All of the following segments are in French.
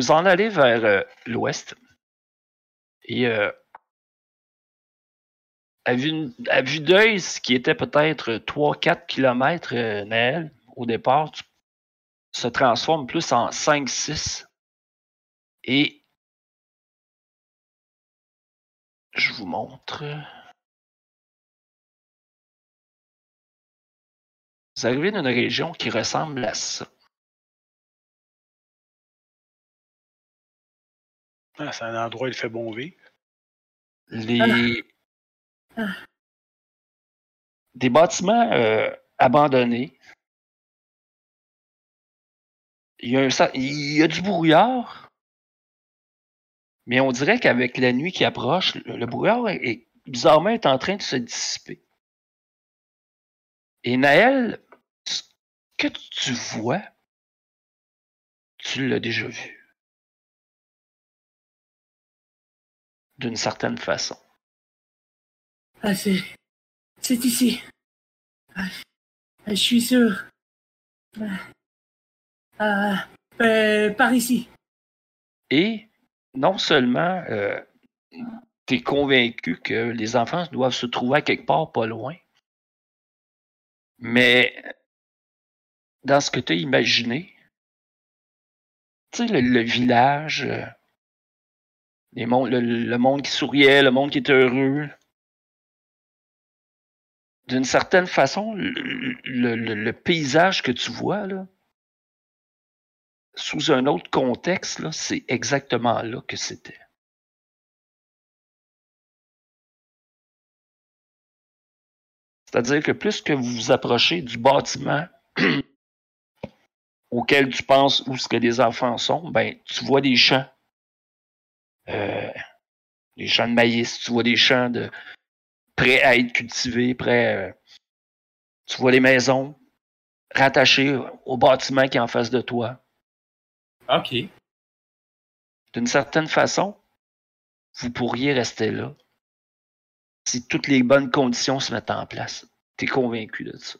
vous en allez vers euh, l'ouest. Et euh, à vue, vue d'œil, ce qui était peut-être 3-4 km, euh, Naël, au départ, se transforme plus en 5-6. Et je vous montre. Vous arrivez dans une région qui ressemble à ça. Ah, c'est un endroit où il fait bon vivre. Les... Des bâtiments euh, abandonnés. Il y, a un sa- il y a du brouillard, mais on dirait qu'avec la nuit qui approche, le, le brouillard est, est- bizarrement est en train de se dissiper. Et Naël, ce que tu vois, tu l'as déjà vu. D'une certaine façon. Ah, c'est. C'est ici. Ah, je suis sûr. Ah, euh, par ici. Et non seulement tu es convaincu que les enfants doivent se trouver à quelque part pas loin, mais dans ce que tu as imaginé, tu sais, le, le village, euh, le, monde qui souriait, le monde qui était heureux, d'une certaine façon, le, paysage que tu vois, sous un autre contexte, c'est exactement là que c'était. C'est-à-dire que plus que vous vous approchez du bâtiment auquel tu penses où ce que les enfants sont, ben tu vois des champs. Euh, des champs de maïs, tu vois des champs de prêts à être cultivés, prêts. euh, tu vois les maisons rattachées au bâtiment qui est en face de toi. Ok. d'une certaine façon, vous pourriez rester là si toutes les bonnes conditions se mettent en place. T'es convaincu de ça?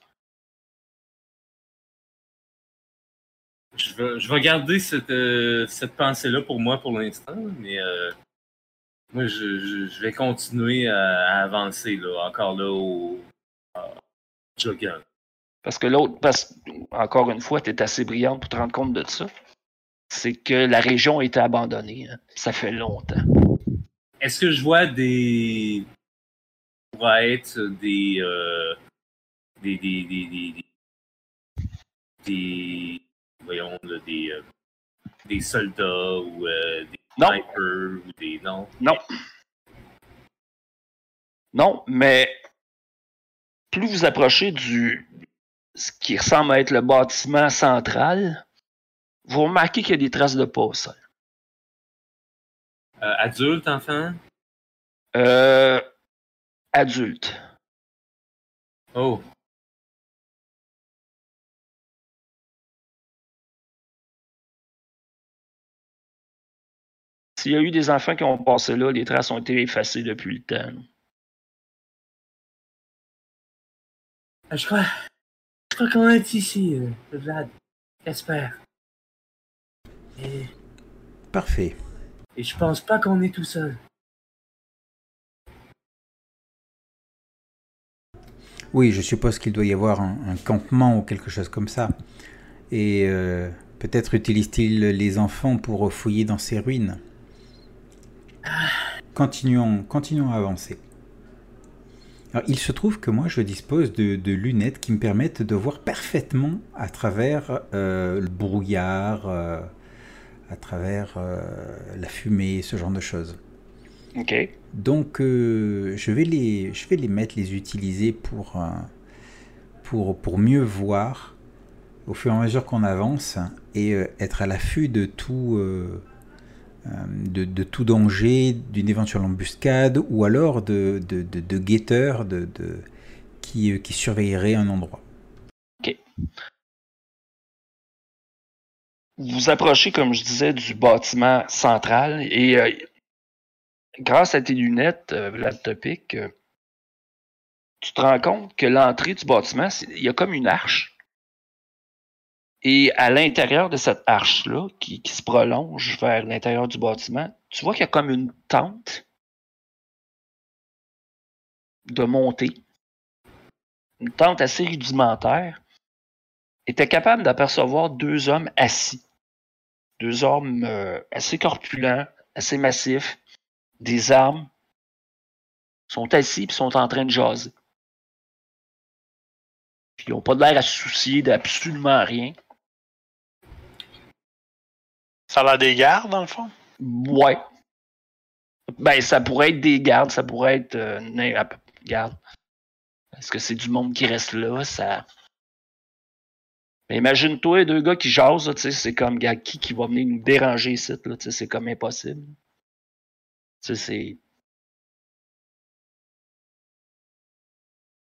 Je vais, je vais garder cette, euh, cette pensée-là pour moi pour l'instant, mais euh, moi, je, je, je vais continuer à, à avancer, là, encore là, au jogging. Parce que l'autre, parce encore une fois, tu es assez brillante pour te rendre compte de ça. C'est que la région a été abandonnée. hein. Ça fait longtemps. Est-ce que je vois des. pourrait être des. euh, des, des, des, des- voyons, là, des, euh, des soldats ou euh, des snipers ou des. Non. Non. Non, mais plus vous approchez du ce qui ressemble à être le bâtiment central, vous remarquez qu'il y a des traces de pas au sol. Euh, adulte, enfant? Euh, adulte. Oh. S'il y a eu des enfants qui ont passé là, les traces ont été effacées depuis le temps. Je crois. Je crois qu'on est ici, euh, Vlad. J'espère. Et, Parfait. et je pense pas qu'on est tout seul. Oui, je suppose qu'il doit y avoir un, un campement ou quelque chose comme ça. Et euh, peut-être utilise-t-il les enfants pour fouiller dans ces ruines. Continuons, continuons à avancer. Alors, il se trouve que moi, je dispose de, de lunettes qui me permettent de voir parfaitement à travers euh, le brouillard, euh, à travers euh, la fumée, ce genre de choses. OK. Donc, je, vais les, je vais les mettre, les utiliser pour, pour, pour mieux voir au fur et à mesure qu'on avance et être à l'affût de tout, de, de tout danger, d'une éventuelle embuscade ou alors de, guetteurs qui, euh, qui surveilleraient un endroit. Vous vous approchez, comme je disais, du bâtiment central et euh, grâce à tes lunettes, euh, euh, tu te rends compte que l'entrée du bâtiment, il y a comme une arche. Et à l'intérieur de cette arche-là, qui, se prolonge vers l'intérieur du bâtiment, tu vois qu'il y a comme une tente de montée. Une tente assez rudimentaire. Et tu es capable d'apercevoir deux hommes assis. Deux hommes euh, assez corpulents, assez massifs, des armes, sont assis et sont en train de jaser. Ils n'ont pas l'air à se soucier d'absolument rien. Ça a l'air des gardes, dans le fond? Ouais. Ben, ça pourrait être des gardes, ça pourrait être. Euh, garde. Est-ce que c'est du monde qui reste là? Ça. Mais imagine-toi deux gars qui jasent, là, tu sais, c'est comme gars, qui, qui va venir nous déranger ici, là, tu sais, c'est comme impossible. Tu sais, c'est.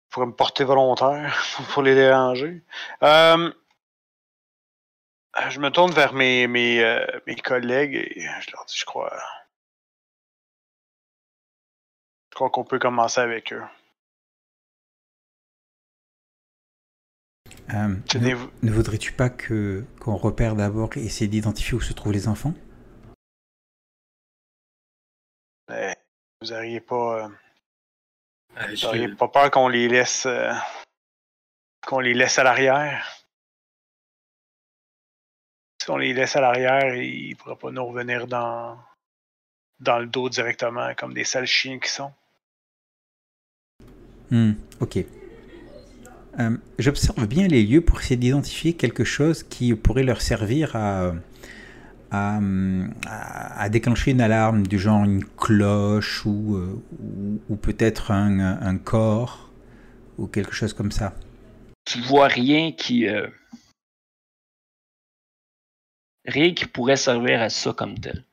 Pour me porter volontaire, pour les déranger. Euh, je me tourne vers mes, mes, euh, mes collègues et je leur dis, je crois. Je crois qu'on peut commencer avec eux. Euh, ne, ne voudrais-tu pas que qu'on repère d'abord et essayer d'identifier où se trouvent les enfants? Mais Vous n'auriez pas, euh, Euh, vous je- pas peur qu'on les laisse. euh, qu'on les laisse à l'arrière? On les laisse à l'arrière, ils ne pourraient pas nous revenir dans, dans le dos directement, comme des sales chiens qui sont. Hmm, Ok. Euh, J'observe bien les lieux pour essayer d'identifier quelque chose qui pourrait leur servir à, à, déclencher une alarme du genre une cloche ou, euh, ou, ou peut-être un, un corps ou quelque chose comme ça. Tu vois rien qui. euh, Rien qui pourrait servir à ça comme tel.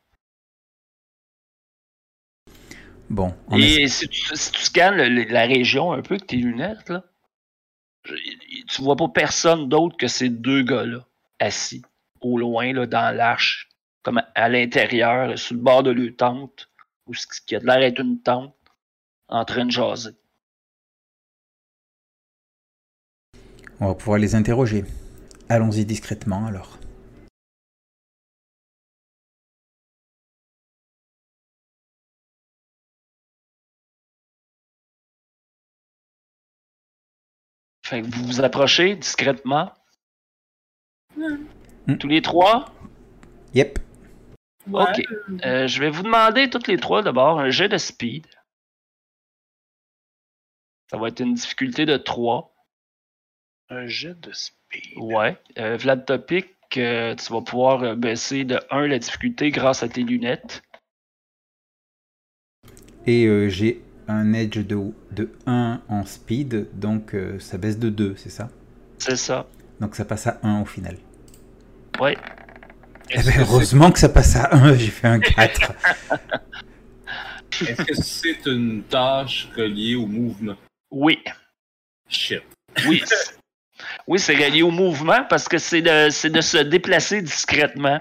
Bon, Et si tu, si tu scannes le- la région un peu avec tes lunettes, là, tu vois pas personne d'autre que ces deux gars-là, assis au loin, là, dans l'arche, comme à, à l'intérieur, sur le bord de leur tente, ou ce qui a de l'air d'être une tente, en train de jaser. on va pouvoir les interroger. Allons-y discrètement alors. Fait que vous vous approchez discrètement. Hmm. Tous les trois? Yep. Ouais. Ok. Euh, je vais vous demander toutes les trois d'abord un jet de speed. Ça va être une difficulté de 3. Un jet de speed. Ouais. Euh, Vlad Topic, euh, tu vas pouvoir euh, baisser de 1 la difficulté grâce à tes lunettes. Et euh, j'ai un edge de, de 1 en speed, donc euh, ça baisse de 2, c'est ça? C'est ça. Donc ça passe à 1 au final. Ouais. Eh ben, heureusement que ça passe à 1, j'ai fait un 4. c'est- Est-ce que c'est une tâche reliée au mouvement? Oui. Shit. Oui. oui, c'est relié au mouvement parce que c'est de, c'est de se déplacer discrètement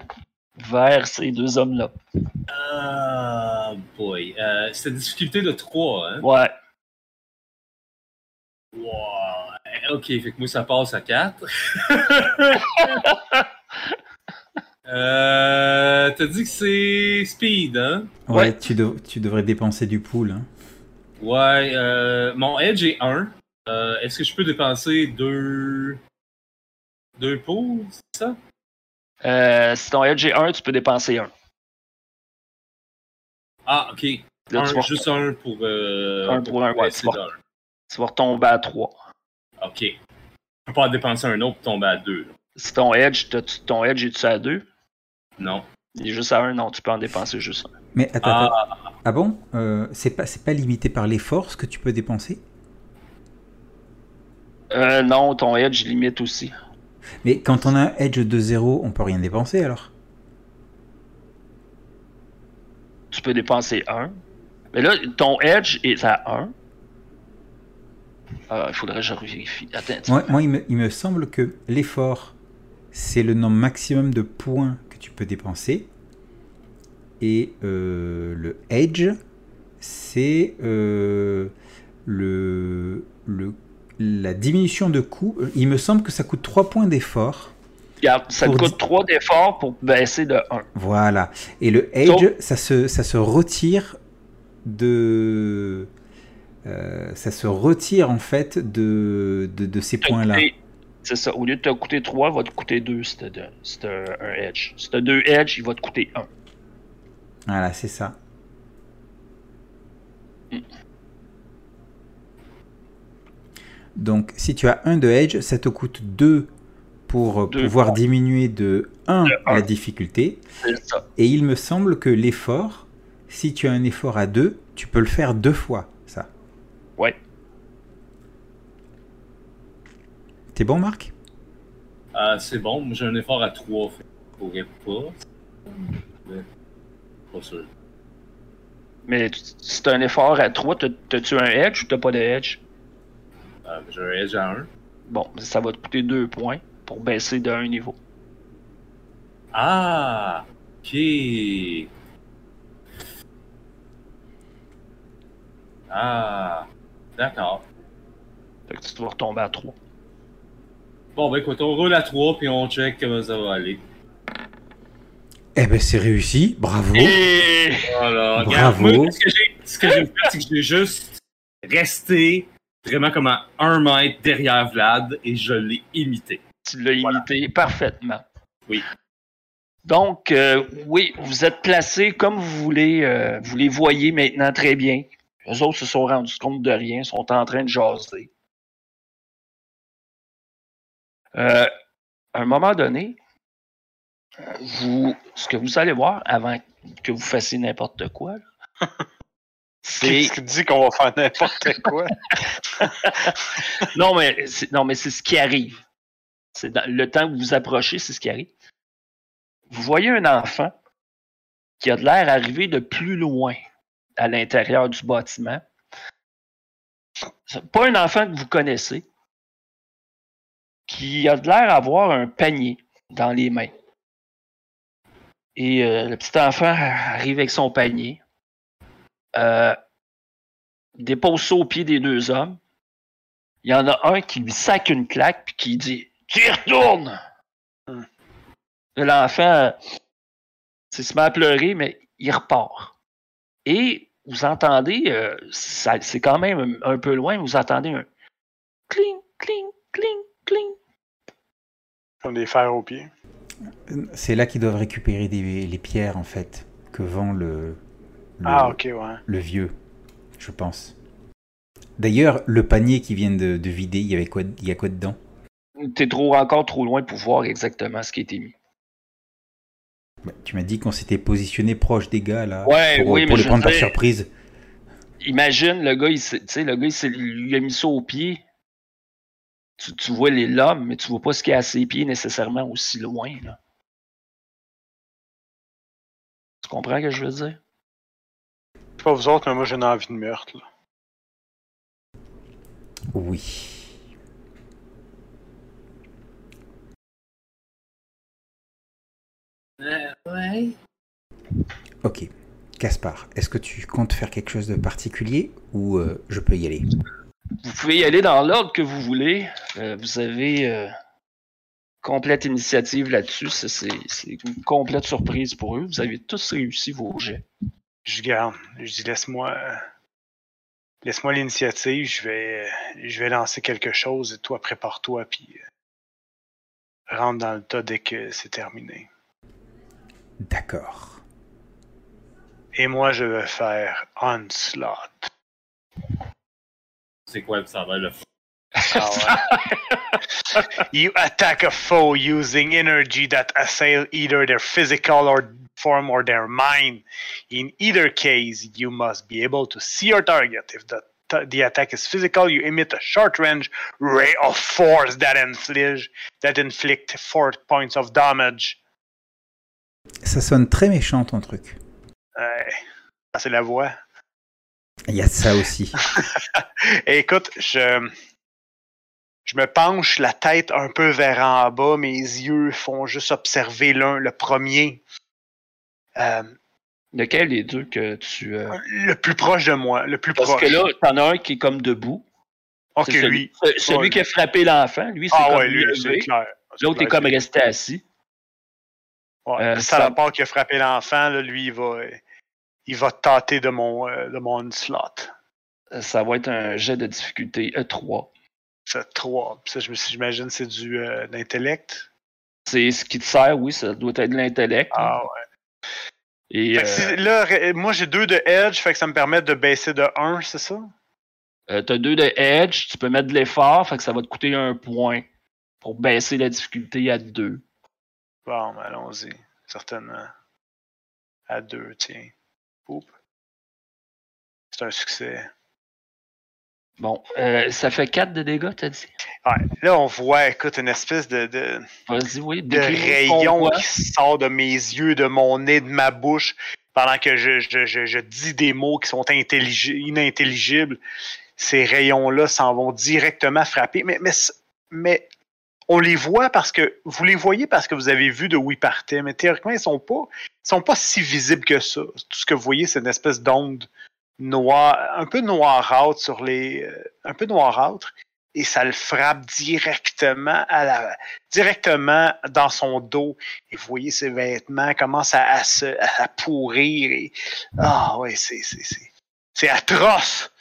vers ces deux hommes-là. Ah, boy. Euh, c'est une difficulté de 3, hein? Ouais. Ouais. Ok, fait que moi, ça passe à 4. euh, T'as dit que c'est speed, hein? Ouais, Ouais. Tu, dev- tu devrais dépenser du pool. hein. Ouais, euh, mon edge est 1. Euh, Est-ce que je peux dépenser 2 deux poules, c'est ça? Euh, si ton edge est 1, tu peux dépenser 1. Ah, ok. Là, Un, tu, vas, juste un pour. Euh, Un pour un, ouais, baisser tu vas- tu vas retomber à 3. Ok. Je peux pas en dépenser un autre pour tomber à 2. Si ton edge, tu- ton edge est-tu à 2? Non. Il est juste à 1, non, tu peux en dépenser juste un. Mais attends, Ah. attends. Ah bon? Euh, C'est pas, c'est pas limité par les forces que tu peux dépenser? Euh, non, ton edge limite aussi. Mais quand on a un edge de 0, on peut rien dépenser alors Tu peux dépenser 1. Mais là, ton edge est à 1. Ah, il faudrait que je vérifie. Attends. moi, il, me, il me semble que l'effort, c'est le nombre maximum de points que tu peux dépenser. Et euh, le edge, c'est euh, le, le, la diminution de coût. Il me semble que ça coûte 3 points d'effort Regarde, ça te coûte 3 d'efforts pour baisser de 1. Voilà. Et le Edge, Donc- ça, se, ça se retire de. euh, ça se retire en fait de, de, de ces points-là. C'est ça. Au lieu de te coûter 3, il va te coûter 2 si t'as un edge. Si t'as 2 edge, il va te coûter 1. Voilà, c'est ça. Donc, si tu as un de Edge, ça te coûte 2 pour euh, Deux pouvoir points. diminuer de 1 De un. la difficulté. Et il me semble que l'effort, si tu as un effort à 2, tu peux le faire deux fois, ça. Ouais. T'es bon, Marc? Ah, c'est bon, j'ai un effort à 3. Fait. que je pourrais pas. Mais, Pas sûr. Mais tu- si t'as un effort à 3, t'as- t'as-tu un edge ou t'as pas de edge? Ah, j'ai un edge à 1. Bon, ça va te coûter 2 points pour baisser de 1 niveau. Ah! Ok. Ah! D'accord. Fait que tu vas retomber à 3. Bon, ben écoute, on roule à 3 puis on check comment ça va aller. Eh ben, c'est réussi, bravo. Et... Voilà, Bravo. regarde, moi, ce que j'ai ce que j'ai fait, c'est que j'ai juste resté vraiment comme à un mètre derrière Vlad et je l'ai imité. Tu l'as imité parfaitement. Oui. Donc, euh, oui, vous êtes placés comme vous voulez. euh, vous les voyez maintenant très bien. Les autres se sont rendus compte de rien, sont en train de jaser. Euh, à un moment donné, vous, ce que vous allez voir avant que vous fassiez n'importe quoi, là, c'est qui dit qu'on va faire n'importe quoi? non mais c'est, non mais c'est ce qui arrive. C'est le temps que vous vous approchez, c'est ce qui arrive. Vous voyez un enfant qui a de l'air arrivé de plus loin à l'intérieur du bâtiment. Pas un enfant que vous connaissez, qui a de l'air avoir un panier dans les mains. Et euh, le petit enfant arrive avec son panier, euh, dépose ça au pied des deux hommes. Il y en a un qui lui sac une claque puis qui dit Tu y retournes! Là, L'enfant euh, se met à pleurer, mais il repart. Et vous entendez, euh, c'est quand même un, peu loin, vous entendez un cling, cling, cling, cling. On des fers aux pieds. C'est là qu'ils doivent récupérer des- les pierres, en fait, que vend le, le, Ah, ok, ouais. le vieux, je pense. D'ailleurs, le panier qu'ils viennent de, de vider, il y avait quoi, il y a quoi dedans? T'es trop encore trop loin pour voir exactement ce qui a été mis. Bah, Tu m'as dit qu'on s'était positionné proche des gars, là, Ouais, pour, oui, pour mais les je prendre par surprise. Imagine le gars, il, s'est- tu sais, le gars, il, lui a mis ça au pied. Tu, tu vois les l'homme, mais tu vois pas ce qu'il y a à ses pieds nécessairement aussi loin. Là. Tu comprends ce que je veux dire? Pas vous autres, mais moi j'ai une envie de meurtre. là. Oui. Euh, ouais. Ok. Caspar, est-ce que tu comptes faire quelque chose de particulier ou euh, je peux y aller? Vous pouvez y aller dans l'ordre que vous voulez. Euh, vous avez euh, complète initiative là-dessus. C'est une complète surprise pour eux. Vous avez tous réussi vos jets. Je garde. Je dis laisse-moi. Laisse-moi l'initiative, je vais, je vais lancer quelque chose et toi prépare-toi puis euh, rentre dans le tas dès que c'est terminé. D'accord. Et moi je vais faire onslaught. C'est quoi ça va le Ah ouais. you attack a foe using energy that assail either their physical or form or their mind. In either case, you must be able to see your target. If the, the attack is physical, you emit a short range ray of force that inflige that inflict four points of damage. Ça sonne très méchant ton truc. Ouais. Ça, c'est la voix. Il y a ça aussi. Écoute, je, je me penche la tête un peu vers en bas, mes yeux font juste observer l'un, le premier. Euh, Lequel des deux que tu. euh, le plus proche de moi, le plus Parce proche. que là, t'en as un qui est comme debout. ok, celui, lui. ce- celui Ouais. qui a frappé l'enfant, lui, c'est Ah comme ouais, lui, c'est clair. L'autre est comme resté assis. Ouais, Euh, le ça- salopard qui a frappé l'enfant, lui, il va, il va tâter de mon, euh, de mon slot. Euh, Ça va être un jet de difficulté E E3. C'est 3. Ça, j'imagine c'est du euh, d'intellect. C'est ce qui te sert, oui, ça doit être de l'intellect. Ah ouais. Et Fait que euh, là, moi j'ai 2 de edge, fait que ça me permet de baisser de 1, c'est ça? euh, t'as deux de edge, tu peux mettre de l'effort, fait que ça va te coûter un point pour baisser la difficulté à deux. Bon, ben, allons-y. Certainement. À 2, tiens. C'est un succès. Bon, euh, ça fait 4 de dégâts, t'as dit? Ouais. Là, on voit, écoute, une espèce de, de, oui. rayon qui sort de mes yeux, de mon nez, de ma bouche, pendant que je, je, je, je dis des mots qui sont intellig- inintelligibles. Ces rayons-là s'en vont directement frapper. Mais, mais, mais on les voit parce que vous les voyez parce que vous avez vu de où ils partaient, mais théoriquement, ils sont pas, ils sont pas si visibles que ça. Tout ce que vous voyez, c'est une espèce d'onde noire, un peu noirâtre sur les, euh, un peu noirâtre, et ça le frappe directement à la, directement dans son dos. Et vous voyez ses vêtements commencent à, à se, à pourrir. Et, ah ouais, c'est, c'est, c'est, c'est atroce.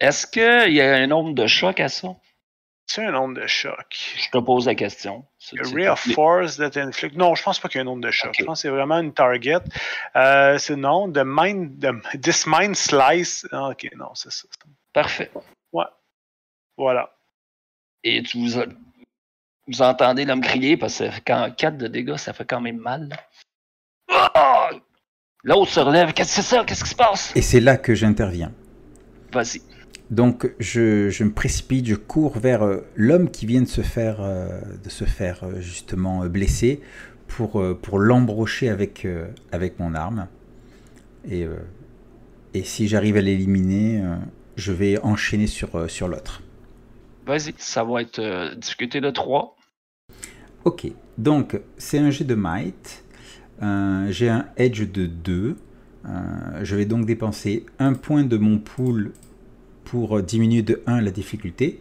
Est-ce qu'il y a un nombre de chocs à ça? C'est un nombre de choc. Je te pose la question. A ray of force that inflict. Non, je pense pas qu'il y ait un nombre de chocs. Ok. Je pense que c'est vraiment une target. Euh, c'est non, de mind, de, this mind slice. Ah, ok, non, c'est ça. Parfait. Voilà. Et tu vous, vous entendez l'homme crier parce que quand 4 de dégâts, ça fait quand même mal. là. Ah! L'autre se relève. Qu'est-ce que c'est ça? Qu'est-ce qui se passe? Et c'est là que j'interviens. Vas-y. Donc je, je me précipite, je cours vers euh, l'homme qui vient de se faire, euh, de se faire euh, justement blesser pour, pour l'embrocher avec, avec mon arme. Et, et si j'arrive à l'éliminer, je vais enchaîner sur, sur l'autre. Vas-y. Ça va être difficulté de 3. Ok, donc c'est un jet de might. J'ai un edge de 2. Euh, je vais donc dépenser un point de mon pool pour diminuer de 1 la difficulté.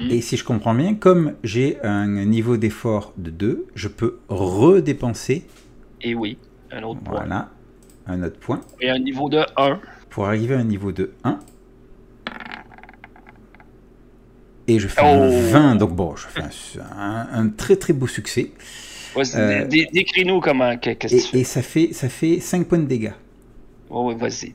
Mhm. Et si je comprends bien, comme j'ai un niveau d'effort de 2, je peux redépenser, Et oui, un autre point. voilà, un autre point, Et un niveau de 1. pour arriver à un niveau de 1. Et je fais Oh. un 20, donc bon, je fais un, très très beau succès. Euh, dé- dé- décris-nous comment. que- Qu'est-ce que tu Et, fais. et ça, fait, ça fait 5 points de dégâts. Ouais, vas-y.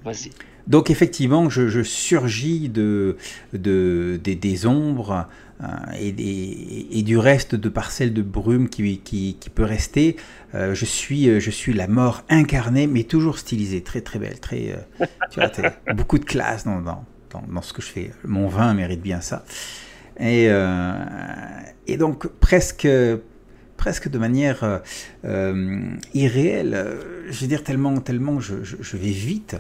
Donc effectivement, je, surgis de, de, des, ombres euh, et, du reste de parcelles de brume qui, peut rester. Euh, je, suis, la mort incarnée, mais toujours stylisée, très très belle, très, euh, beaucoup de classe dans, ce que je fais. Mon vin mérite bien ça. Et donc presque, presque de manière euh, euh, irréelle, euh, je veux dire tellement, tellement je, vais vite,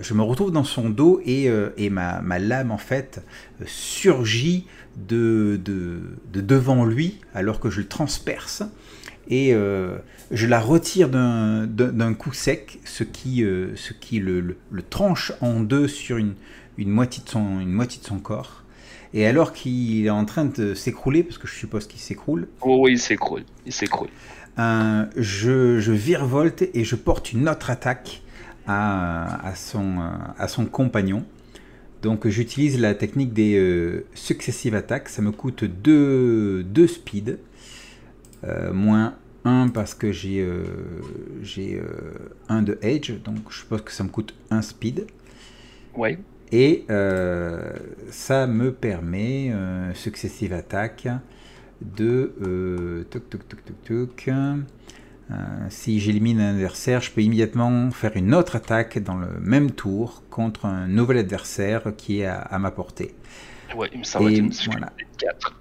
je me retrouve dans son dos et, ma, lame en fait surgit de, de, de devant lui alors que je le transperce et je la retire d'un coup sec, ce qui, le, tranche en deux sur une moitié de son corps. Et alors qu'il est en train de s'écrouler, parce que je suppose qu'il s'écroule, Oui, oui, il s'écroule. Il s'écroule. euh, je, je virevolte et je porte une autre attaque à, à son, euh, à son compagnon. Donc j'utilise la technique des euh, successive attaques. Ça me coûte 2 deux, speed, euh, moins 1 parce que j'ai euh, j'ai 1 de edge. Donc je suppose que ça me coûte 1 speed. Oui. Et euh, ça me permet, euh, successive attaque, de... Euh, toc, toc, toc, toc, toc. Euh, si j'élimine un adversaire, je peux immédiatement faire une autre attaque dans le même tour contre un nouvel adversaire qui est à, à ma portée. Oui, ça va Et être une voilà. de 4.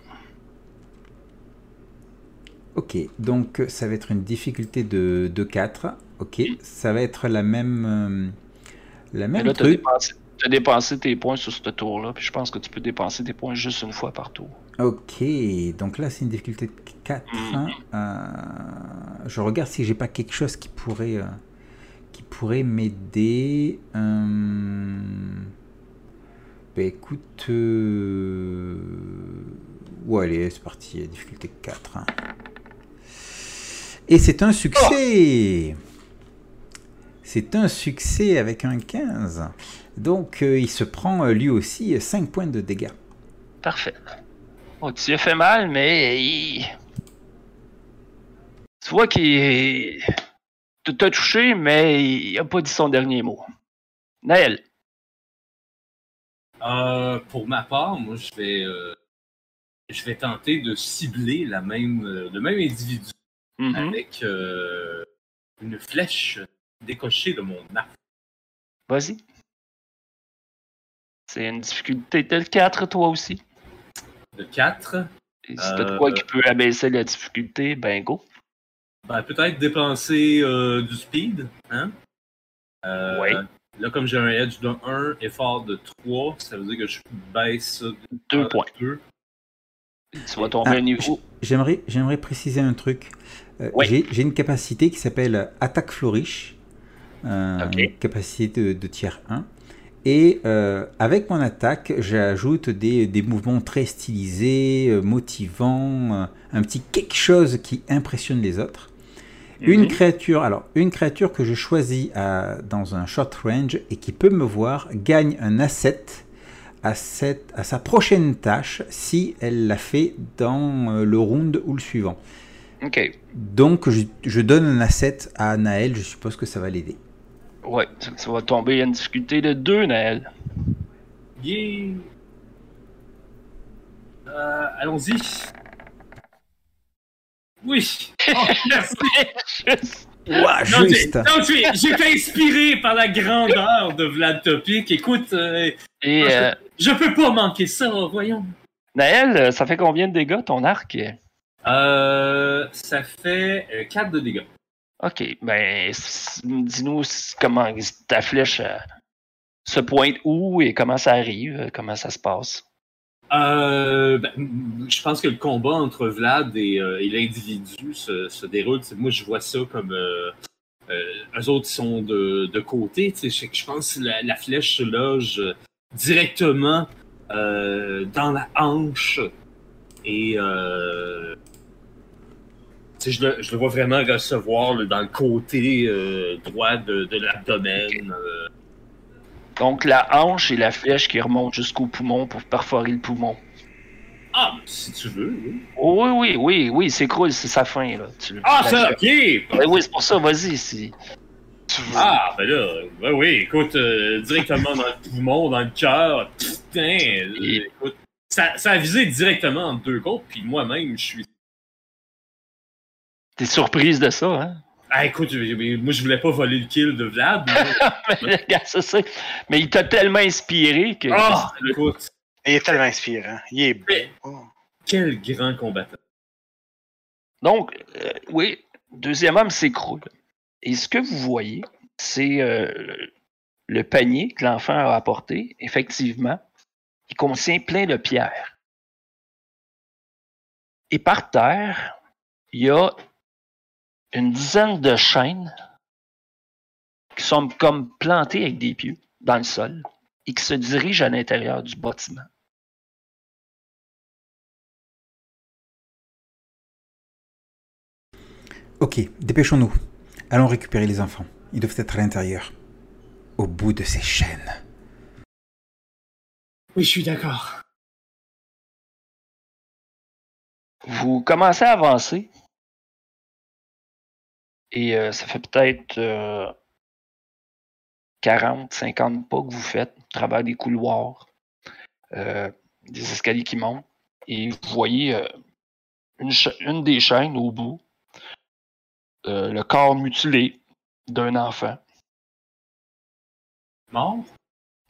Ok, donc ça va être une difficulté de, de 4. Ok, ça va être la même... euh, la même là, truc. T'as dépensé tes points sur ce tour-là, puis je pense que tu peux dépenser tes points juste une fois par tour. Ok, donc là c'est une difficulté de 4. Mhm. Euh, je regarde si j'ai pas quelque chose qui pourrait, euh, qui pourrait m'aider. Euh, bah écoute, ouais allez c'est parti, difficulté 4. hein. Et c'est un succès C'est un succès avec un 15. Donc euh, il se prend euh, lui aussi 5 points de dégâts. Parfait. Bon, tu lui as fait mal, mais il... Tu vois qu'il tu t'as touché, mais il a pas dit son dernier mot. Naël. Euh, pour ma part, moi, je vais, euh, je vais tenter de cibler la même, euh, le même individu Mhm. avec euh, une flèche décochée de mon arc. Vas-y. C'est une difficulté de 4, toi aussi? De 4, Et si t'as de Euh, quoi qui peut abaisser la difficulté, ben go. ben, peut-être dépenser euh, du speed. Hein? Euh, Oui. Là, comme j'ai un edge de 1, effort de 3, ça veut dire que je baisse ça de Deux points. 2. Tu vas tomber Ah, à niveau. J'aimerais, j'aimerais préciser un truc. Euh, Ouais. j'ai, j'ai une capacité qui s'appelle Attaque Flourish, euh, une capacité de, de tiers 1. Et euh, avec mon attaque, j'ajoute des, des mouvements très stylisés, euh, motivants, euh, un petit quelque chose qui impressionne les autres. Une Mhm. créature, alors une créature que je choisis à- dans un short range et qui peut me voir gagne un asset à, cette- à sa prochaine tâche si elle l'a fait dans le round ou le suivant. Donc je, je donne un asset à Naël, je suppose que ça va l'aider. Ouais, ça, ça va tomber à une difficulté de 2, Naël. Yeah! Euh, Allons-y. Oui! Oh, merci! Juste. J'ai- juste non, j'ai j'ai été inspiré par la grandeur de Vlad Topic. Écoute, euh, Et euh, je peux pas manquer ça, voyons. Naël, ça fait combien de dégâts ton arc? Euh, ça fait 4 de dégâts. Ok, ben dis-nous comment ta flèche euh, se pointe où et comment ça arrive, euh, comment ça se passe? Euh, ben, je pense que le combat entre Vlad et, euh, l'individu se, déroule. Moi, je vois ça comme euh, eux autres sont de, côté. Je, pense que la, la flèche se loge directement dans la hanche et je, le, je le vois vraiment recevoir là, dans le côté euh, droit de, de l'abdomen. euh. Donc la hanche et la flèche qui remontent jusqu'au poumon pour perforer le poumon. Ah, si tu veux. Oui. Oh, oui, oui, oui, oui, c'est cool, c'est sa fin là. Tu- Ah, ça, ok. Ben oui, c'est pour ça, vas-y. si- Tu veux- Ah, ben là, ben oui, écoute, euh, directement dans le poumon, dans le cœur, putain, écoute, ça, ça a visé directement entre deux côtes, puis moi-même, je suis... T'es surprise de ça, hein? Ah, écoute, moi, je voulais pas voler le kill de Vlad, mais... Mais, regarde, ça. Mais il t'a tellement inspiré que. Ah, écoute, Il est tellement inspirant. Il est beau. Mais- Oh. quel grand combattant. Donc, euh, oui, deuxième homme s'écroule. Et ce que vous voyez, c'est euh, le panier que l'enfant a apporté, effectivement. Il contient plein de pierres. Et par terre, il y a une dizaine de chaînes qui sont comme plantées avec des pieux dans le sol et qui se dirigent à l'intérieur du bâtiment. Ok, dépêchons-nous. Allons récupérer les enfants. Ils doivent être à l'intérieur. Au bout de ces chaînes. Oui, je suis d'accord. Vous commencez à avancer. Et euh, ça fait peut-être euh, 40, 50 pas que vous faites, à travers des couloirs, euh, des escaliers qui montent. Et vous voyez euh, une, des chaînes au bout, euh, le corps mutilé d'un enfant. Mort?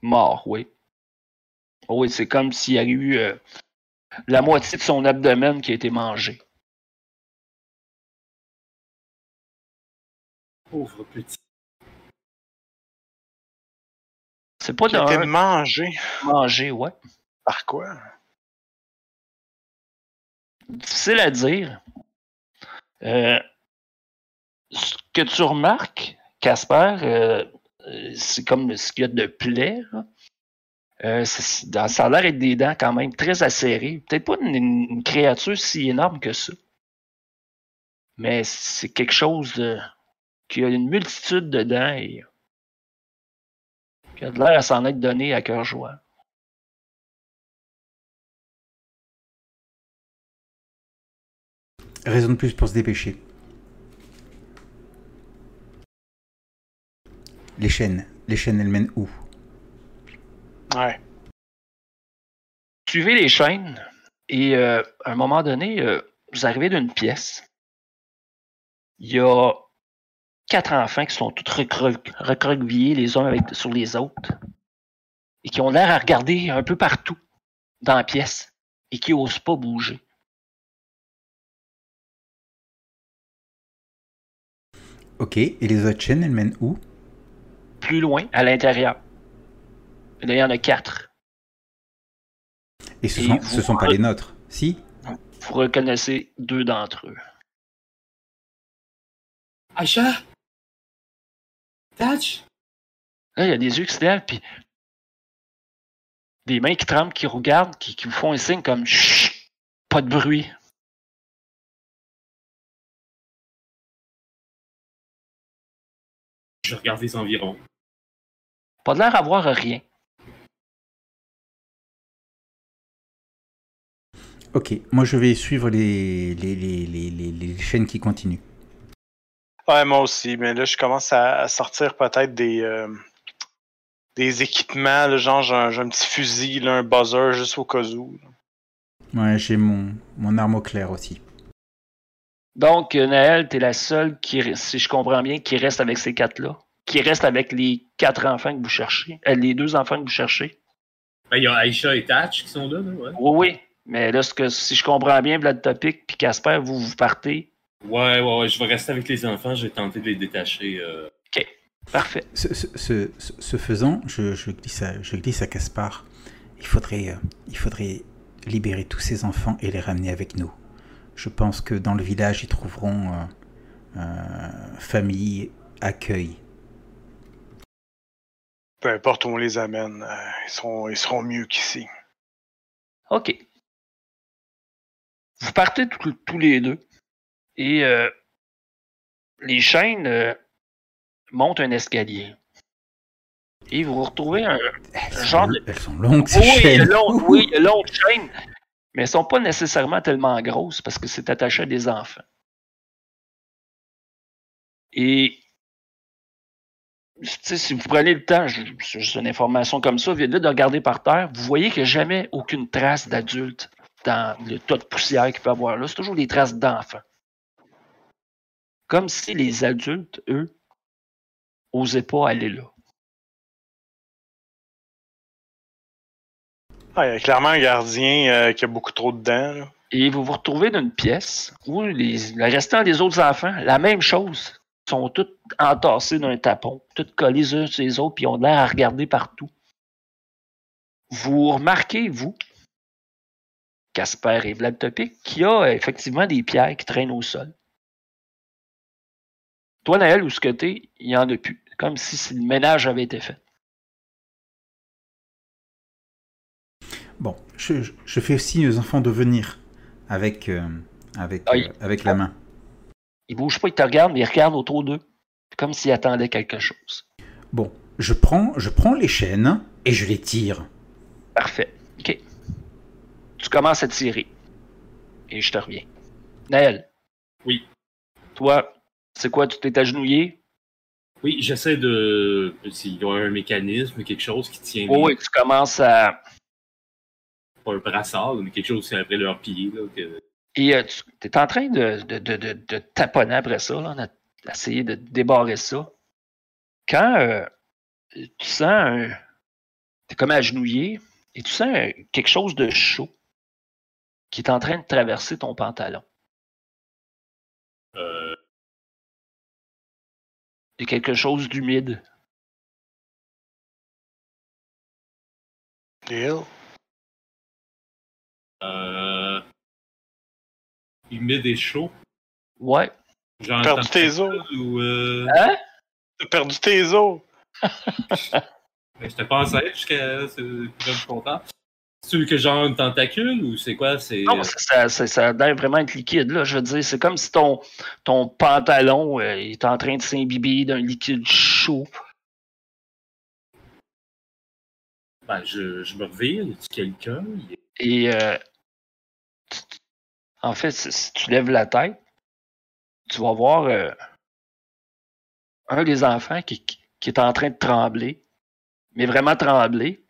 Mort, oui. Oui, c'est comme s'il y a eu euh, la moitié de son abdomen qui a été mangé. Pauvre petit. C'est pas été d'un mangé. mangé, ouais. Par quoi? Difficile à dire. Euh, ce que tu remarques, Casper, euh, euh, c'est comme ce qu'il y a de plaie. Euh, ça a l'air d'être des dents quand même très acérées. Peut-être pas une, une créature si énorme que ça. Mais c'est quelque chose de, qui a une multitude dedans et qui a de l'air à s'en être donné à cœur joie. Raison de plus pour se dépêcher. Les chaînes. Les chaînes, elles mènent où? Ouais. Suivez les chaînes et euh, à un moment donné, euh, vous arrivez d'une pièce. Il y a quatre enfants qui sont tous recro- recroquevillés les uns avec, sur les autres et qui ont l'air à regarder un peu partout dans la pièce et qui n'osent pas bouger. Ok. Et les autres chaînes, elles mènent où? Plus loin, à l'intérieur. Là, il y en a quatre. Et ce sont, ce sont pas les nôtres. Si? Vous reconnaissez deux d'entre eux. Aïcha? Là, il y a des yeux qui se lèvent, puis des mains qui tremblent, qui regardent, qui, qui vous font un signe comme Chut, pas de bruit. Je regarde les environs. Pas de l'air à voir rien. Ok. Moi, je vais suivre les, les, les, les chaînes qui continuent. Ouais, moi aussi, mais là, je commence à, à sortir peut-être des, euh, des équipements, là, genre j'ai un, j'ai un petit fusil, là, un buzzer juste au cas où. Ouais, j'ai mon, mon arme au clair aussi. Donc, euh, Naël, t'es la seule qui, si je comprends bien, qui reste avec ces quatre-là? Qui reste avec les quatre enfants que vous cherchez? Euh, les deux enfants que vous cherchez? Ben, il y a Aisha et Tatch qui sont là, là, ouais. Oui, oui. Mais là, ce que, si je comprends bien, Vlad Topic puis Casper, vous, vous partez. Ouais, ouais, ouais, je vais rester avec les enfants, je vais tenter de les détacher. euh. Parfait. Ce, ce, ce, ce- ce faisant, je, je, glisse à, je glisse à Caspar. Il faudrait, euh, il faudrait libérer tous ces enfants et les ramener avec nous. Je pense que dans le village, ils trouveront euh, euh, famille, accueil. Peu importe où on les amène, euh, ils, seront, ils seront mieux qu'ici. OK. Vous partez tous les deux et euh, les chaînes euh, montent un escalier. Et vous retrouvez un, Genre de- elles sont longues, ces oui, il y a chaînes. long- oui, il y a longues chaînes, mais elles ne sont pas nécessairement tellement grosses parce que c'est attaché à des enfants. Et si vous prenez le temps, c'est juste une information comme ça, vite vite de regarder par terre, vous voyez qu'il n'y a jamais aucune trace d'adulte dans le tas de poussière qu'il peut y avoir là. C'est toujours des traces d'enfants. Comme si les adultes, eux, n'osaient pas aller là. Ouais, il y a clairement un gardien euh, qui a beaucoup trop de dents. là. Et vous vous retrouvez dans une pièce où les, le restant des autres enfants, la même chose, sont tous entassés d'un tapon, tous collés les uns sur les autres, puis ont l'air à regarder partout. Vous remarquez, vous, Casper et Vlad Topic, qu'il y a effectivement des pierres qui traînent au sol. Toi, Naël, où ce que t'es, il n'y en a plus. Comme si si le ménage avait été fait. Bon, je, je- je fais signe aux enfants de venir avec, euh, avec, Ah, euh, avec la main. Ils bougent pas, ils te regardent, mais ils regardent autour d'eux. Comme s'ils attendaient quelque chose. Bon, je prends, je prends les chaînes et je les tire. Parfait. OK. Tu commences à tirer. Et je te reviens. Naël. Oui. Toi, c'est quoi? Tu t'es agenouillé? Oui, j'essaie de. S'il y a un mécanisme, quelque chose qui tient. Oui, les- oui, tu commences à. Pas un brassard, mais quelque chose qui est après leurs pieds. Là, que... Et euh, tu es en train de, de, de, de, taponner après ça, là, de- d'essayer de débarrer ça. Quand euh, tu sens un. T'es comme agenouillé et tu sens un- quelque chose de chaud qui est en train de traverser ton pantalon. Il y a quelque chose d'humide. Deal. euh, humide et chaud. Ouais. Genre Perdu tes os. Ou, euh... Hein? T'as perdu tes os. ben, J'étais pas enceinte jusqu'à. C'est je suis content. C'est que genre un tentacule ou c'est quoi? C'est. Non, ça, ça, ça, a l'air vraiment être liquide, là. Je veux dire, c'est comme si ton, ton pantalon euh, est en train de s'imbiber d'un liquide chaud. Ben, je, je me revire, y a-tu quelqu'un? Et euh, en fait, si tu lèves la tête, tu vas voir euh, un des enfants qui, qui- qui est en train de trembler, mais vraiment trembler.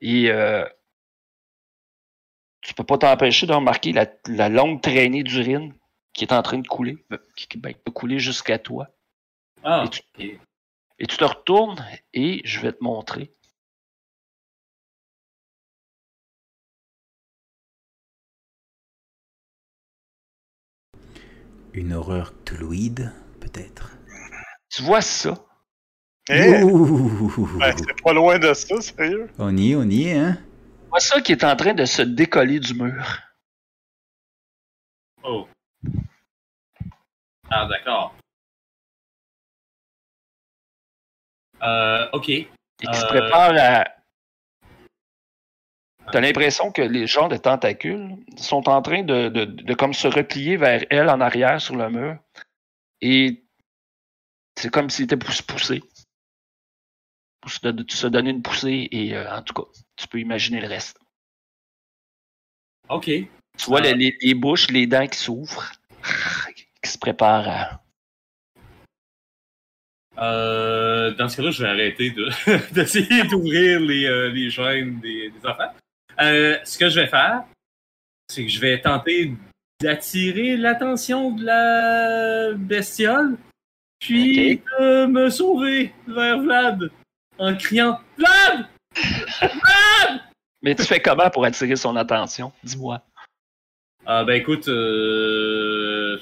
Et euh, tu peux pas t'empêcher de remarquer la, la longue traînée d'urine qui est en train de couler, qui, ben, peut couler jusqu'à toi. Ah, Et tu-. Et tu te retournes et je vais te montrer. Une horreur cthulhuide, peut-être. Tu vois ça? Eh, Ouh. ouais, c'est pas loin de ça, sérieux. On y est, on y est, hein? Vois ça qui est en train de se décoller du mur. Oh. Ah, d'accord. Euh, ok. et qui se Euh. prépare à. T'as l'impression que les gens de tentacules sont en train de, de, de comme se replier vers elle en arrière sur le mur. Et c'est comme s'ils étaient poussés. Se, don- se donner une poussée et euh, en tout cas, tu peux imaginer le reste. Ok. Tu vois Ah. les, les- les bouches, les dents qui s'ouvrent, qui se préparent à. Euh, dans ce cas-là, je vais arrêter de- d'essayer d'ouvrir les, euh, les chaînes des, des enfants. Ce que je vais faire, c'est que je vais tenter d'attirer l'attention de la bestiole, puis de me sauver vers Vlad en criant Vlad! Mais tu fais comment pour attirer son attention? Dis-moi. Ah ben écoute, euh,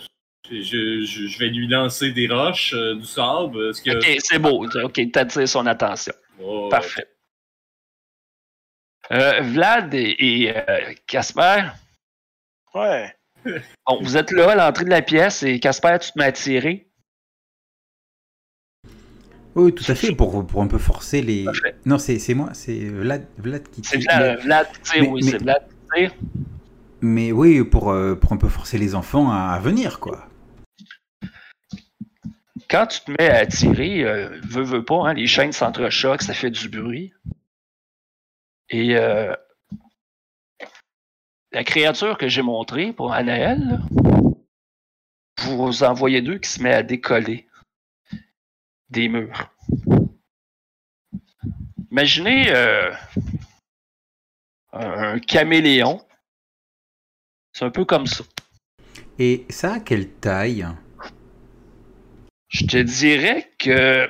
je, je, je vais lui lancer des roches, euh, du sable, ce que... Ok, c'est beau. Ok, t'attires son attention. Oh, Parfait. Euh, Vlad et, et, euh, Casper, Ouais. bon, vous êtes là à l'entrée de la pièce et Casper, tu te mets à tirer. Oui, tout à fait, pour, pour un peu forcer les... Non, c'est moi, c'est Vlad, Vlad qui C'est tire. Vlad, Vlad qui tire, Mais- oui, mais- c'est Vlad qui tire. Mais oui, pour, euh, pour un peu forcer les enfants à, à venir, quoi. Quand tu te mets à tirer, euh, veux, veux pas, hein, les chaînes s'entrechoquent, ça fait du bruit. Et euh, la créature que j'ai montrée pour Anaël, vous en voyez deux qui se met à décoller des murs. Imaginez euh, un, caméléon. C'est un peu comme ça. Et ça a quelle taille? Je te dirais que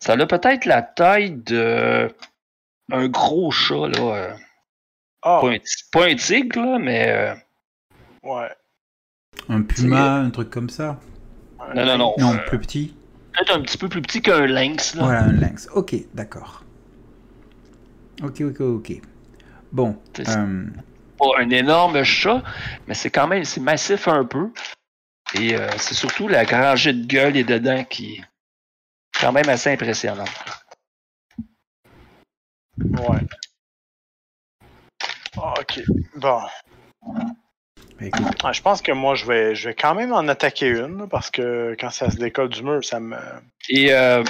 ça a peut-être la taille de un gros chat, là. euh, Ah, Pas, un, pas un tigre, là, mais euh, ouais. Un puma, un truc comme ça? Non, non, non. Non, plus petit peut-être un petit peu plus petit qu'un lynx, là. Voilà, un lynx. Ok, d'accord. Ok, ok, ok. Bon, C'est- euh, Pas un énorme chat, mais c'est quand même c'est massif un peu. Et euh, c'est surtout la rangée de gueule et de dents qui est quand même assez impressionnante. Ouais. Ah, ok. Bon. Bah, Ah, je pense que moi, je vais, je vais quand même en attaquer une, là, parce que quand ça se décolle du mur, ça me. Et euh,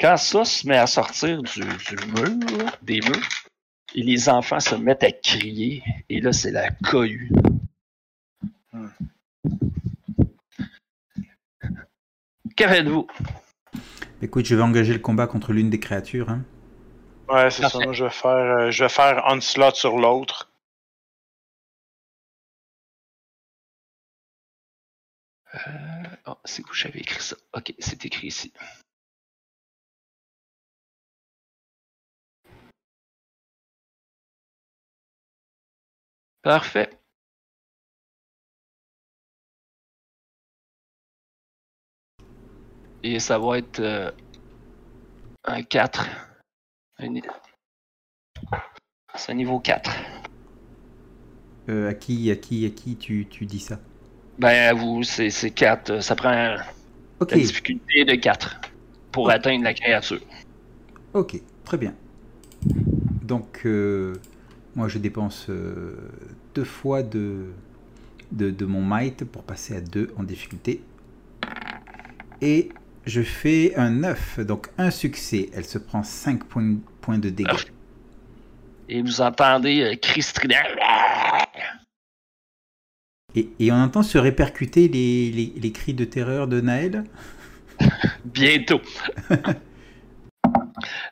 quand ça se met à sortir du, du mur, là, des murs, et les enfants se mettent à crier, et là, c'est la cohue. Hmm. Que faites-vous? écoute, je vais engager le combat contre l'une des créatures. Hein. Ouais, c'est ça. Moi, je vais faire, euh, je vais faire onslaught sur l'autre. Oh, c'est où j'avais écrit ça? Ok, c'est écrit ici. Parfait. Et ça va être euh, un 4. Un ni- C'est un niveau 4. Euh, à qui, à qui, à qui tu dis ça? Ben, à vous, c'est c'est 4. Ça prend Ok, la difficulté de 4 pour atteindre la créature. ok, très bien. donc, euh, moi, je dépense euh, deux fois de, de, de mon might pour passer à 2 en difficulté. Et je fais un 9, donc un succès. Elle se prend 5 points, points de dégâts. Et vous entendez euh, cri strident. Et, et on entend se répercuter les, les- les cris de terreur de Naël. Bientôt.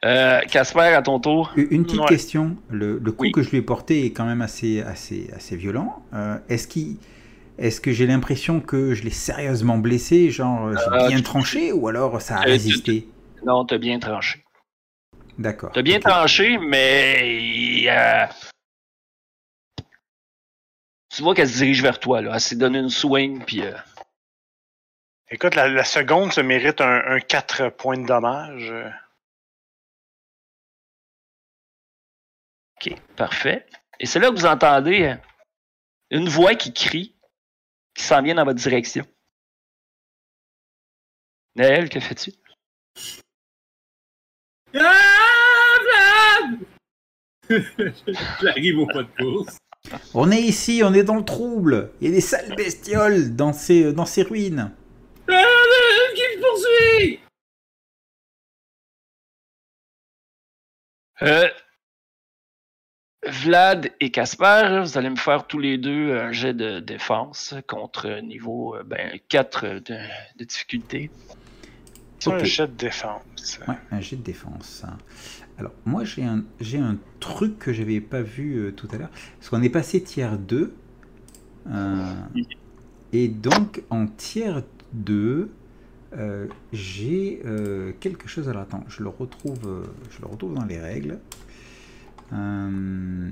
Euh, Casper, à ton tour. Une petite Ouais. question. Le, le coup Oui. que je lui ai porté est quand même assez, assez, assez violent. Euh, Est-ce qu'il- est-ce que j'ai l'impression que je l'ai sérieusement blessé, genre j'ai Euh, bien tu- tranché, ou alors ça a résisté? Non, t'as bien tranché. D'accord. T'as bien tranché, mais. Tu vois qu'elle se dirige vers toi, là. Elle s'est donné une swing, puis. euh, Écoute, la, la seconde se mérite un, un 4 points de dommage. Ok, parfait. Et c'est là que vous entendez euh, une voix qui crie, qui s'en vient dans votre direction. Naël, que fais-tu? Ah! J'arrive au pas de course. On est ici, on est dans le trouble. Il y a des sales bestioles dans ces, dans ces ruines. Ah, qui me poursuit! Euh, Vlad et Casper, vous allez me faire tous les deux un jet de défense contre niveau euh, ben, 4 de, de difficulté. Un jet de défense. Ouais, un jet de défense. Alors, moi, j'ai un, un truc que j'avais pas vu euh, tout à l'heure. Parce qu'on est passé tiers 2. euh, et donc, en tiers 2, euh, j'ai quelque chose. Alors, attends, je le retrouve, je le retrouve dans les règles. Euh,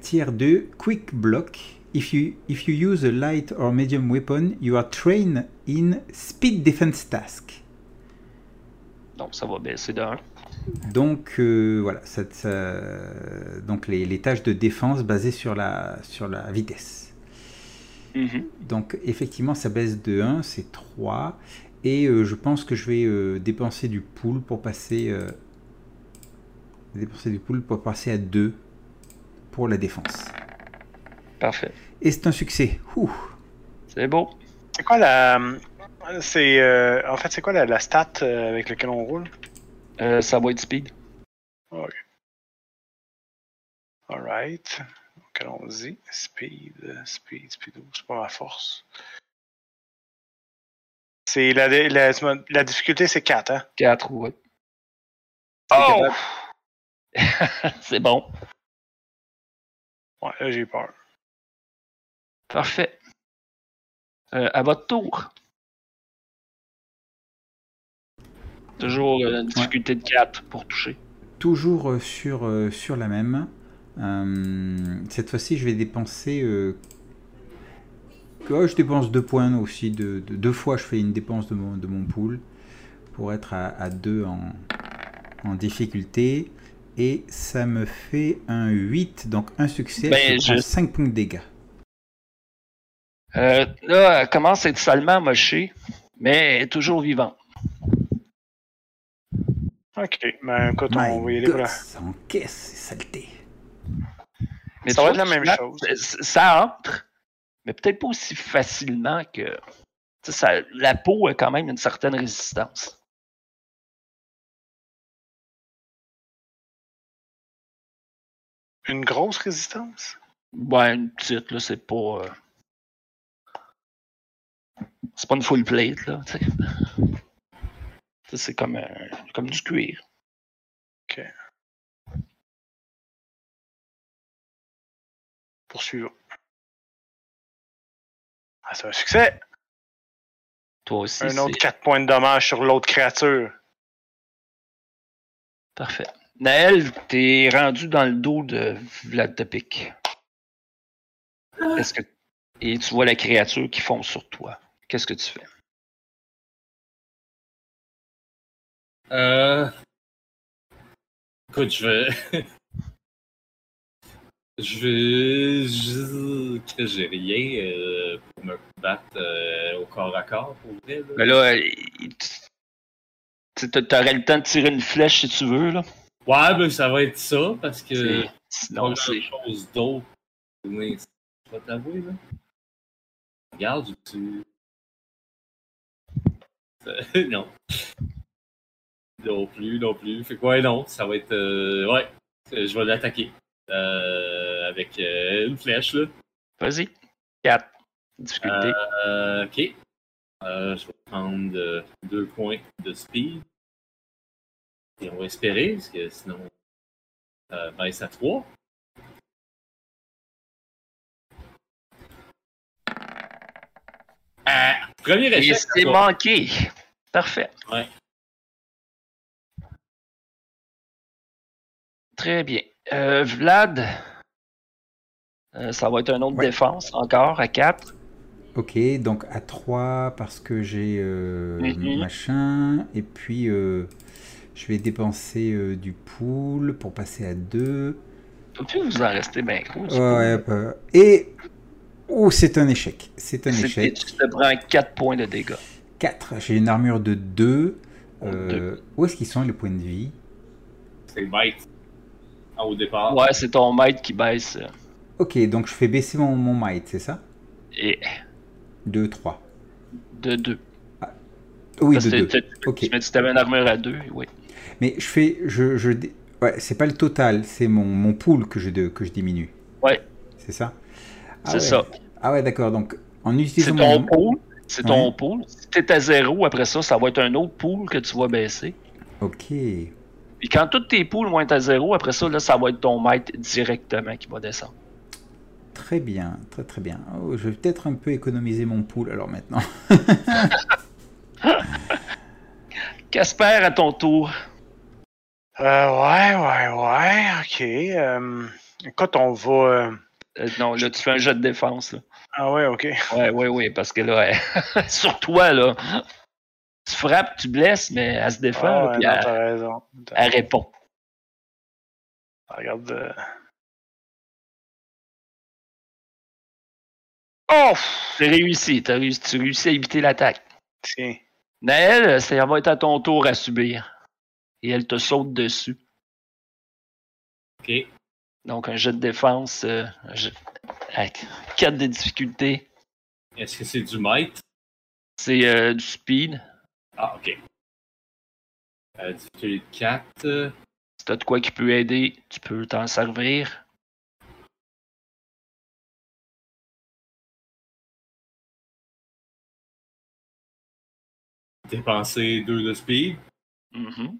tier 2, Quick Block. If you, if you use a light or medium weapon, you are trained in Speed Defense Task. Donc ça va baisser d'un. Donc euh, voilà, donc les, les tâches de défense basées sur la, sur la vitesse. Mhm. Donc effectivement, ça baisse de 1, c'est 3. Et euh, je pense que je vais euh, dépenser du pool pour passer, euh, dépenser du pool pour passer à 2 pour la défense. Parfait. Et c'est un succès. C'est beau. C'est quoi la. C'est. euh, en fait, c'est quoi la, la stat avec laquelle on roule? Euh, ça va être speed. Alright. Donc, allons-y. Speed, speed, speed. C'est pas ma force. C'est la, la, la difficulté, c'est 4, hein? 4 ou ouais. Oh! C'est bon. Ouais, là, j'ai peur. Parfait. Euh, à votre tour. Toujours euh, une difficulté de 4 pour toucher. Toujours euh, sur, euh, sur la même. Euh, cette fois-ci, je vais dépenser. euh, oh, je dépense deux points aussi. De, de- deux fois, je fais une dépense de mon, de mon pool pour être à 2 en, en difficulté. Et ça me fait un 8, donc un succès. Ben, je prends je- 5 points de dégâts. Euh, là, elle commence à être salement mochée, mais elle est toujours vivante. Ok, ben écoute, on va y aller pour encaisse, c'est saleté. Mais Ça va être la même chose. ça- Ça entre, mais peut-être pas aussi facilement que. Ça, la peau a quand même une certaine résistance. Une grosse résistance? Ouais, une petite, là, c'est pas. euh, C'est pas une full plate, là, tu sais. C'est comme, euh, comme du cuir. Poursuivons. Ah, c'est un succès! Toi aussi. Un autre 4 points de dommage sur l'autre créature. Parfait. Naël, t'es rendu dans le dos de Vlad Topic. Est-ce que. Et tu vois la créature qui fonce sur toi. Qu'est-ce que tu fais? Euh... Écoute, je vais... je vais... Je... que J'ai rien euh, pour me battre euh, au corps à corps, pour vrai. Là. Mais là, il- tu t'aurais le temps de tirer une flèche si tu veux, là. Ouais, ben ça va être ça, parce que Sinon, c'est. chose d'autre. Mais je vais t'avouer, là. Regarde, tu. non. Non plus, non plus. Fait quoi, non, ça va être. euh, ouais, euh, je vais l'attaquer. Euh, avec euh, une flèche, là. Vas-y. 4. Difficulté. Ok. Je vais prendre deux points de speed. Et on va espérer, parce que sinon, ça baisse à 3. Ah, premier Et échec. c'est manqué. Parfait. Ouais. Très bien. Euh, Vlad, euh, ça va être un autre Ouais. défense encore à 4. Ok, donc à 3 parce que j'ai euh, Mhm. machin. Et puis euh, je vais dépenser euh, du pool pour passer à 2. Peut-être vous en rester bien gros. du Ouais, bah, et. Oh, c'est un échec. C'est un échec. Tu te prends 4 points de dégâts. 4. J'ai une armure de 2. Deux. où est-ce qu'ils sont les points de vie? C'est bête. Ah, au départ. Ouais, c'est ton maître qui baisse. Ok, donc je fais baisser mon, mon might, c'est ça? Et 2, 3. de 2. Oui, Parce de que 2. t'as- t'as- Ok. Tu avais une armure à 2, oui. Mais je fais. Je, je, ouais, c'est pas le total, c'est mon, mon pool que je, que je diminue. Ouais. C'est ça? Ah C'est ouais. ça. Ah ouais, d'accord. Donc, en C'est utilisant ton mon. pool. C'est ton Ouais. pool. Si t'es à 0, après ça, ça va être un autre pool que tu vas baisser. Ok. Puis quand tous tes poules vont être à 0, après ça, là, ça va être ton maître directement qui va descendre. Très bien, très très bien. Oh, je vais peut-être un peu économiser mon pool alors maintenant. Casper, à ton tour. Euh, ouais, ouais, ouais, ok. Euh, écoute, on va. euh, Euh, non, là, tu fais un jeu de défense. Là. Ah ouais, ok. Ouais, ouais, ouais, parce que là, sur toi, là, tu frappes, tu blesses, mais elle se défend, Ah là, non, elle, t'as raison. T'as- elle répond. Regarde. euh. Oh! C'est réussi, t'as réussi, tu réussis à éviter l'attaque. Tiens. Naël, ça va être à ton tour à subir. Et elle te saute dessus. Ok. Donc, un jet de défense euh, avec 4 de difficulté. Est-ce que c'est du might? C'est euh, du speed. Ah, ok. Euh, difficulté 4. euh, Si t'as de quoi qui peut aider, tu peux t'en servir. Dépenser 2 de speed. Mhm.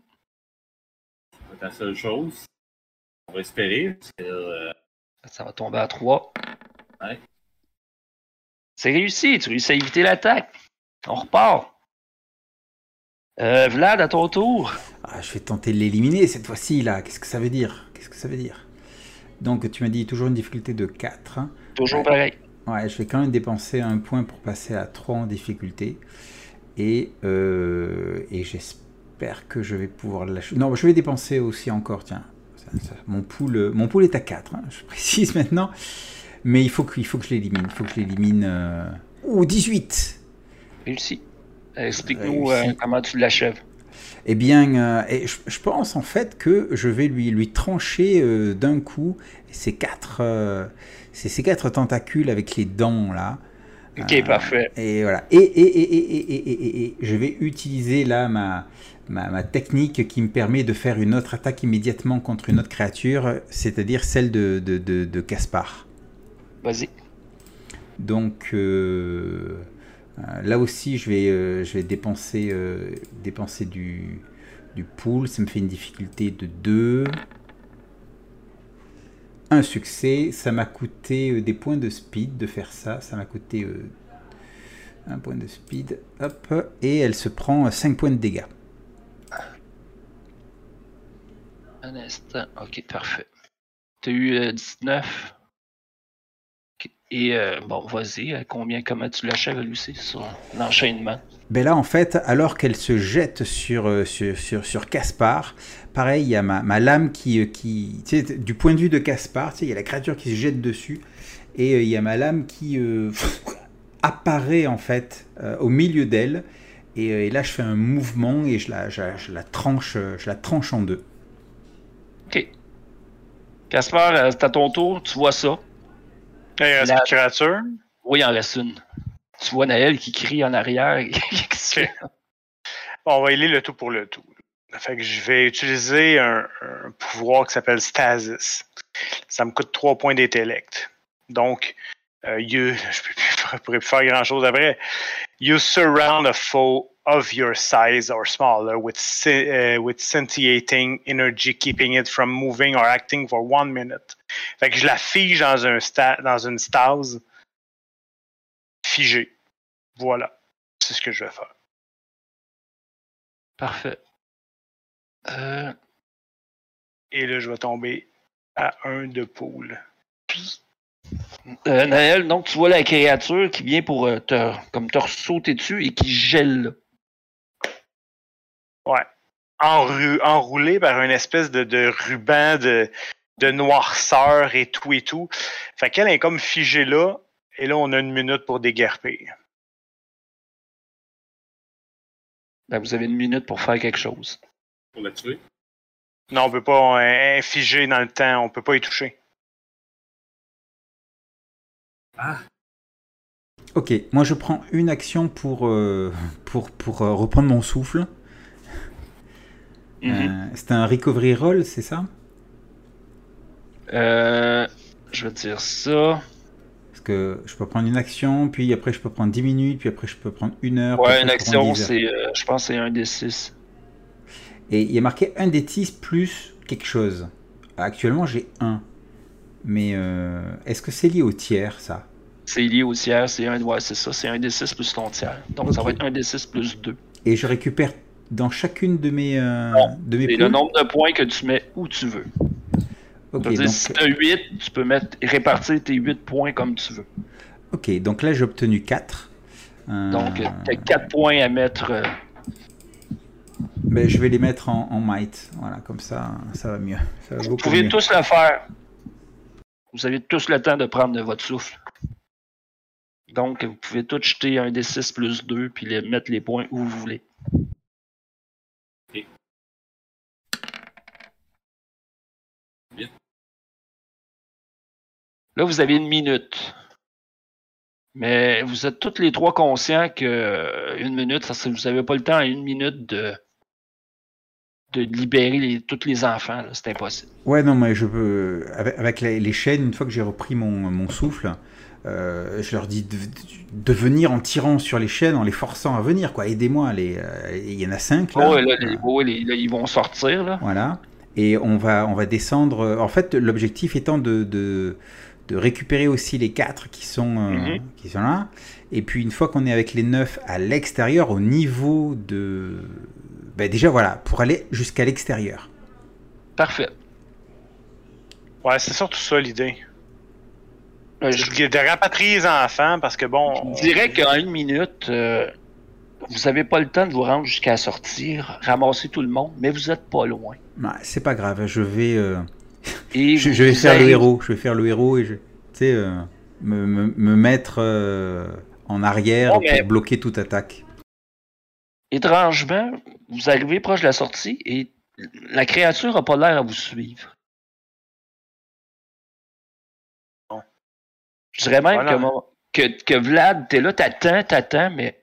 C'est la seule chose. On va espérer. Parce que, euh, Ça va tomber à 3. Ouais. C'est réussi, tu réussis à éviter l'attaque. On repart. Euh, Vlad, à ton tour. Ah, je vais tenter de l'éliminer cette fois-ci là. Qu'est-ce que ça veut dire? Qu'est-ce que ça veut dire? Donc, tu m'as dit toujours une difficulté de 4. hein. Toujours Ouais. pareil. Ouais, je vais quand même dépenser un point pour passer à 3 en difficulté. Et, euh, et j'espère que je vais pouvoir lâcher. Non, je vais dépenser aussi encore, tiens. Ça- ça- mon, pool, euh, mon pool est à 4, hein, je précise maintenant. Mais il faut que, il faut que je l'élimine. Il faut que je l'élimine. Euh... Ouh, 18 Réussi. Euh, explique-nous euh, euh, comment tu l'achèves. Eh bien, je, pense en fait que je vais lui, lui trancher d'un coup ces quatre, ces, ces, quatre tentacules avec les dents là. Ok, parfait. Et voilà. Et, et, et, et, je vais utiliser là ma, ma, technique qui me permet de faire une autre attaque immédiatement contre une autre créature, c'est-à-dire celle de, de, de. Vas-y. Donc là aussi, je vais, euh, je vais dépenser, euh, dépenser du, du pool. Ça me fait une difficulté de 2. Un succès. Ça m'a coûté euh, des points de speed de faire ça. Ça m'a coûté euh, un point de speed. Hop. Et elle se prend 5 points de dégâts. Ok, parfait. T'as eu euh, 19. Et euh, bon, vas-y. euh, Combien, comment tu l'achèves, Lucie, sur l'enchaînement? Ben là, en fait, alors qu'elle se jette sur, euh, sur, sur, sur Caspar, pareil, il y a ma, ma lame qui, qui tu sais, du point de vue de Caspar, tu sais, il y a la créature qui se jette dessus, et euh, il y a ma lame qui euh, apparaît, en fait, au milieu d'elle, et, et là, je fais un mouvement, et je la, je, la- je la tranche, je la tranche en deux. Ok. Casper, euh, c'est à ton tour, tu vois ça? Il reste La- une créature? Oui, il en reste une. Tu vois Naël qui crie en arrière. Que- Bon, on va y aller le tout pour le tout. Fait que je vais utiliser un, un pouvoir qui s'appelle Stasis. Ça me coûte 3 points d'intellect. Donc, euh, you, je je pourrais plus faire grand chose après. You surround a foe of your size or smaller with, uh, with scintillating energy, keeping it from moving or acting for one minute. Fait que je la fige dans, un sta- dans une stase figée. Voilà. C'est ce que je vais faire. Parfait. Euh, Et là, je vais tomber à un de poule. euh, Naël, donc tu vois la créature qui vient pour euh, te, comme te sauter dessus et qui gèle. Ouais. Enru- enroulé par une espèce de, de ruban de, de noirceur et tout et tout. Fait qu'elle est comme figée là. Et là, on a une minute pour déguerpir. Ben, vous avez une minute pour faire quelque chose. Pour la tuer? Non, on peut pas. Elle est figée dans le temps. On peut pas y toucher. Ok, moi je prends une action pour, euh, pour, pour euh, reprendre mon souffle. Mhm. Euh, c'est un recovery roll, c'est ça? Euh, je dire ça. Parce que je peux prendre une action, puis après je peux prendre 10 minutes, puis après je peux prendre une heure. Ouais, une action, prendre 10 heures. c'est, euh, je pense que c'est un des six. Et il y a marqué un des 10 plus quelque chose. Actuellement j'ai un. Mais euh, est-ce que c'est lié au tiers ça? C'est lié au tiers, c'est un, ouais, c'est ça, c'est un des six plus ton tiers. Donc ça va être un des six plus deux. Et je récupère dans chacune de mes, euh, de mes C'est le nombre de points que tu mets où tu veux. Ok, C'est-à-dire, donc, si tu as 8, tu peux mettre, répartir tes 8 points comme tu veux. ok, donc là j'ai obtenu 4. Donc, tu as 4 points à mettre. euh, ben, je vais les mettre en, en might. Voilà, comme ça, ça va mieux. Ça va Vous pouvez mieux. tous le faire. Vous avez tous le temps de prendre de votre souffle. Donc, vous pouvez tous jeter un des 6 plus 2 puis les, mettre les points où vous voulez. Là, vous avez une minute. Mais vous êtes tous les trois conscients que euh, une minute, ça, c'est- vous n'avez pas le temps à une minute de, de libérer les- tous les enfants. C'est impossible. Ouais, non, mais je peux. Avec, avec les, les chaînes, une fois que j'ai repris mon, mon souffle, euh, je leur dis de, de venir en tirant sur les chaînes, en les forçant à venir, quoi. Aidez-moi. les, euh, Il y en a cinq là. Oh, là, les- là, ils vont sortir. Là. Voilà. Et on va, on va descendre. En fait, l'objectif étant de, de, de récupérer aussi les quatre qui sont, euh, Mhm. qui sont là. Et puis, une fois qu'on est avec les neuf à l'extérieur, au niveau de. Ben déjà, voilà, pour aller jusqu'à l'extérieur. Parfait. Ouais, c'est surtout ça l'idée. Euh, je De de rapatrier les enfants parce que bon. je dirais qu'en une minute, euh, vous n'avez pas le temps de vous rendre jusqu'à sortir, ramasser tout le monde, mais vous n'êtes pas loin. Ouais, c'est pas grave, je vais. Et Je, vais faire le héros. Je vais faire le héros et je, tu sais, euh, me, me, me mettre euh, en arrière mais- pour bloquer toute attaque. Étrangement, vous arrivez proche de la sortie et la créature n'a pas l'air à vous suivre. Bon. Je dirais même Voilà. que, mon- que, que Vlad, t'es là, t'attends, t'attends, mais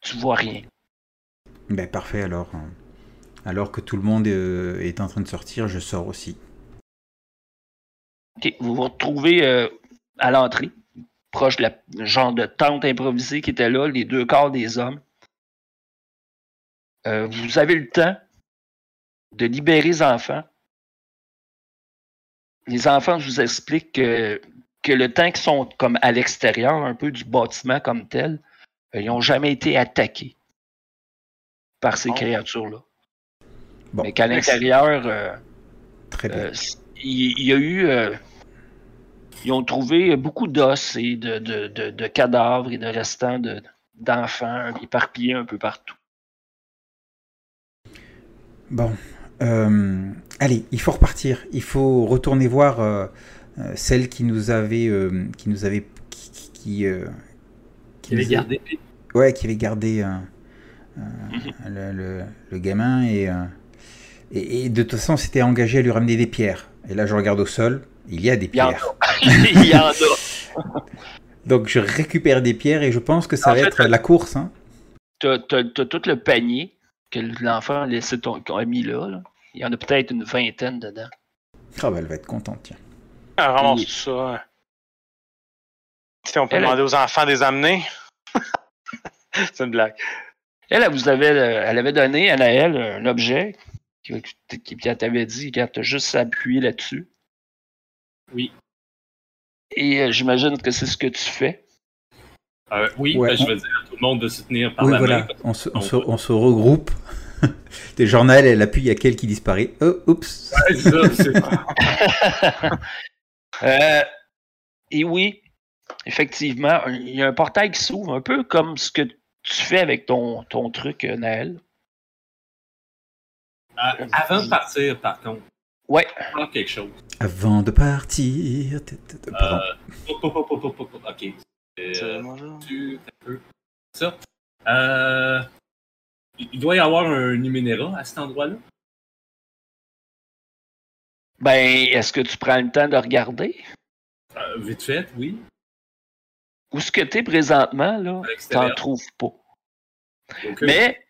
tu vois rien. Ben parfait alors. Alors que tout le monde euh, est en train de sortir, je sors aussi. Ok, Vous vous retrouvez euh, à l'entrée, proche de la genre de tente improvisée qui était là, les deux corps des hommes. Euh, vous avez le temps de libérer les enfants. Les enfants, je vous explique que, que le temps qu'ils sont comme à l'extérieur un peu du bâtiment comme tel, euh, ils n'ont jamais été attaqués par ces créatures-là. Bon, Mais qu'à l'intérieur, euh, très bien. euh, il, il y a eu. euh, ils ont trouvé beaucoup d'os et de, de- de- de cadavres et de restants de- d'enfants éparpillés un peu partout. Bon, euh, allez, il faut repartir. Il faut retourner voir celle qui nous avait, euh, qui nous avait, qui, qui, qui, euh, qui Qui avait nous a- gardé. Ouais, qui avait gardé euh, euh, le, le- le gamin et euh, Et, et de toute façon, c'était engagé à lui ramener des pierres. Et là, je regarde au sol, il y a des pierres. Il y en a. Donc je récupère des pierres et je pense que ça En va fait, être la course. Hein. T'as t'as- t'as tout le panier que l'enfant a laissé ton, qu'on a mis là, là. Il y en a peut-être une vingtaine dedans. Ah bah, elle va être contente, tiens. Ah, ramasse Oui. tout ça. hein. On peut Elle- demander aux enfants de les amener. C'est une blague. Elle, elle vous avait, elle avait donné à Naël un objet qui, qui, qui elle t'avait dit, regarde, t'as juste à appuyer là-dessus. Oui. Et euh, j'imagine que c'est ce que tu fais. Euh, oui, Ouais, ben, je on- vais dire à tout le monde de se tenir par Oui, la voilà, main. on se, on on se, va- on se regroupe. Des journal, elle appuie, il y a quel qui disparaît. Oh, oups. Ouais, ça, Euh, et oui, effectivement, il y a un portail qui s'ouvre, un peu comme ce que tu fais avec ton, ton truc, Naël. Euh, avant de partir, par contre, Ouais. faire quelque chose. Avant de partir. Pardon. Euh, ok. C'est Euh, tu- un peu. Ça. Euh, il doit y avoir un numénéra à cet endroit-là? Ben, est-ce que tu prends le temps de regarder? Euh, vite fait, oui. Où ce que tu es présentement, là, t'en trouves pas. Mais,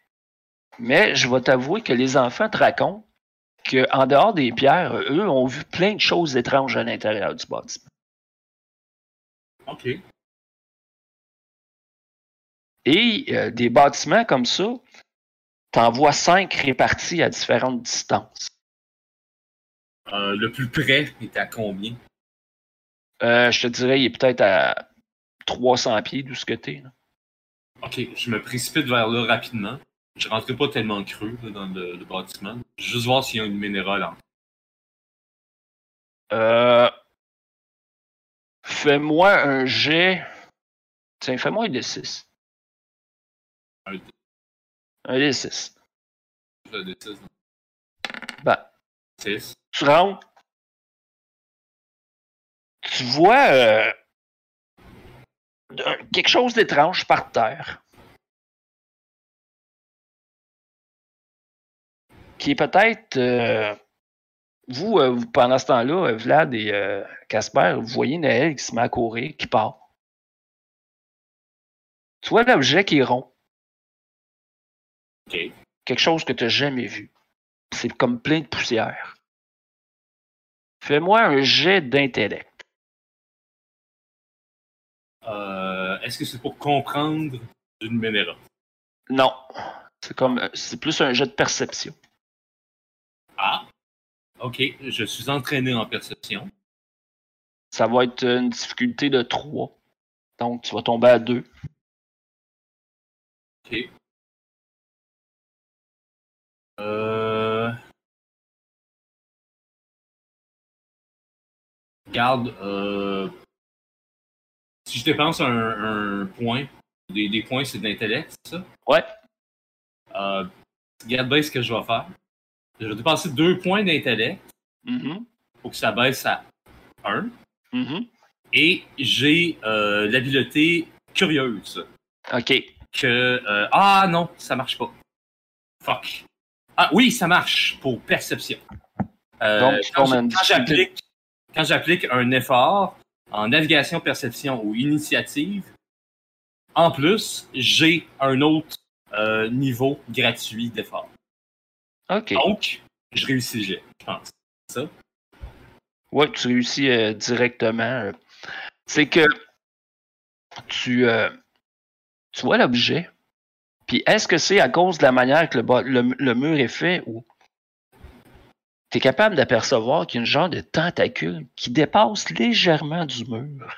mais je vais t'avouer que les enfants te racontent qu'en dehors des pierres, eux ont vu plein de choses étranges à l'intérieur du bâtiment. Ok. Et euh, des bâtiments comme ça, t'en vois cinq répartis à différentes distances. Euh, le plus près est à combien? Euh, je te dirais, il est peut-être à 300 pieds d'où ce que t'es. là. Ok, je me précipite vers là rapidement. Je rentrerai pas tellement creux là, dans le, le bâtiment. Juste voir s'il y a une minérale en Euh, fais-moi un jet. Tiens, fais-moi un D6. Un Un D6. de 6. Ben, 6. tu rentres. Tu vois euh, un- quelque chose d'étrange par terre. Qui est peut-être. euh, vous, euh, vous, pendant ce temps-là, euh, Vlad et Casper, vous voyez Naël qui se met à courir, qui part. Tu vois l'objet qui est rond. Ok. Quelque chose que tu n'as jamais vu. C'est comme plein de poussière. Fais-moi un jet d'intellect. Euh, Est-ce que c'est pour comprendre une minéra? Non. C'est comme c'est plus un jet de perception. Ok, je suis entraîné en perception. Ça va être une difficulté de 3. Donc tu vas tomber à 2. Ok. Euh... Garde, euh... si je dépense un, un point, des, des points c'est de l'intellect, c'est ça? Ouais. Euh, regarde bien ce que je vais faire. Je vais dépenser deux points d'intellect Mhm. pour que ça baisse à 1. Mhm. Et j'ai euh, l'habileté curieuse. OK. que euh, ah non, ça marche pas. Fuck. Ah oui, ça marche pour perception. Euh, Donc, tu quand j'applique un effort en navigation, perception ou initiative, en plus, j'ai un autre euh, niveau gratuit d'effort. Donc, je réussis le jet, je pense. Ouais, tu réussis euh, directement. C'est que tu, euh, tu vois l'objet. Puis est-ce que c'est à cause de la manière que le, le mur est fait ou tu es capable d'apercevoir qu'il y a une genre de tentacule qui dépasse légèrement du mur?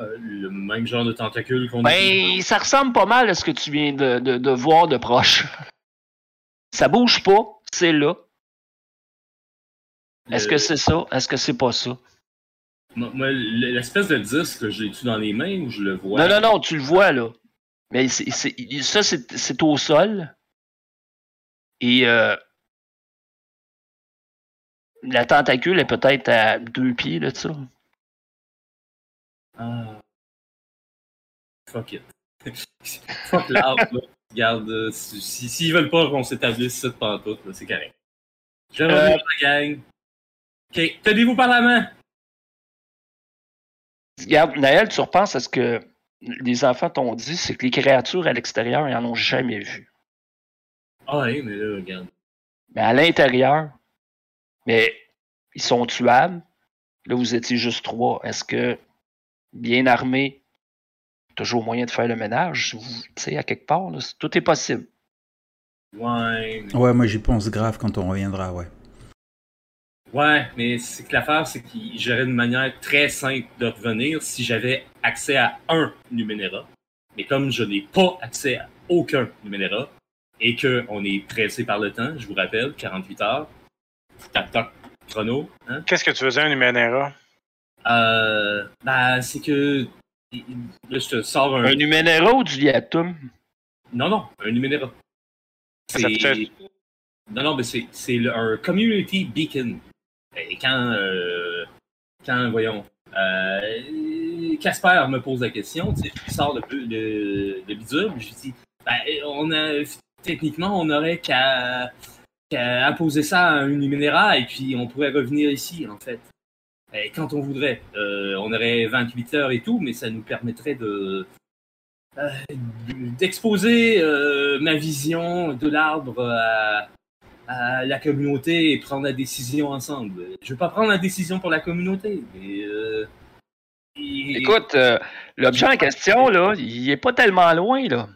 Euh, le même genre de tentacule qu'on. Ben, ça ressemble pas mal à ce que tu viens de, de- de voir de proche. Ça bouge pas, c'est là. Est-ce que c'est ça? Est-ce que c'est pas ça? L'espèce de disque, je l'ai-tu dans les mains ou je le vois? Non, non, non, tu le vois là. Mais ça, c'est au sol. Et euh, la tentacule est peut-être à deux pieds de ça. Ah. Fuck it. Fuck l'arbre, là. Regarde, euh, si- si- s'ils veulent pas qu'on s'établisse ça pendant tout, là, c'est correct. Je vais Euh, la gang. Ok, tenez-vous par la main. Regarde, Naël, tu repenses à ce que les enfants t'ont dit, c'est que les créatures à l'extérieur, ils en ont jamais vu. Ah oui, mais là, regarde. Mais à l'intérieur, mais ils sont tuables. Là, vous étiez juste trois. Est-ce que, bien armé, toujours moyen de faire le ménage? vous- Tu sais, à quelque part, là, tout est possible. Ouais, mais... Ouais, moi j'y pense grave quand on reviendra, ouais. Ouais, mais c'est que l'affaire, c'est que j'aurais une manière très simple de revenir si j'avais accès à un Numenera. Mais comme je n'ai pas accès à aucun Numenera, et qu'on est pressé par le temps, je vous rappelle, 48 heures, tac tac, chrono, hein? Qu'est-ce que tu faisais, un Numenera? Euh, bah, c'est que. Là, je te sors un. Un Numenera ou du Liatum? Non, non, un peut être- Non, non, mais c'est c'est un community beacon. Et quand. euh, Quand, voyons. euh, Casper me pose la question, tu sais, je sors le, le, le bidule, je lui dis ben, on a, techniquement, on aurait qu'à apposer ça à une Numenera et puis on pourrait revenir ici, en fait. Et quand on voudrait. Euh, on aurait 28 heures et tout, mais ça nous permettrait de euh, d'exposer euh, ma vision de l'arbre à, à la communauté et prendre la décision ensemble. Je veux pas prendre la décision pour la communauté, mais euh, et- Écoute, euh, l'objet en question, là, il est pas tellement loin, là.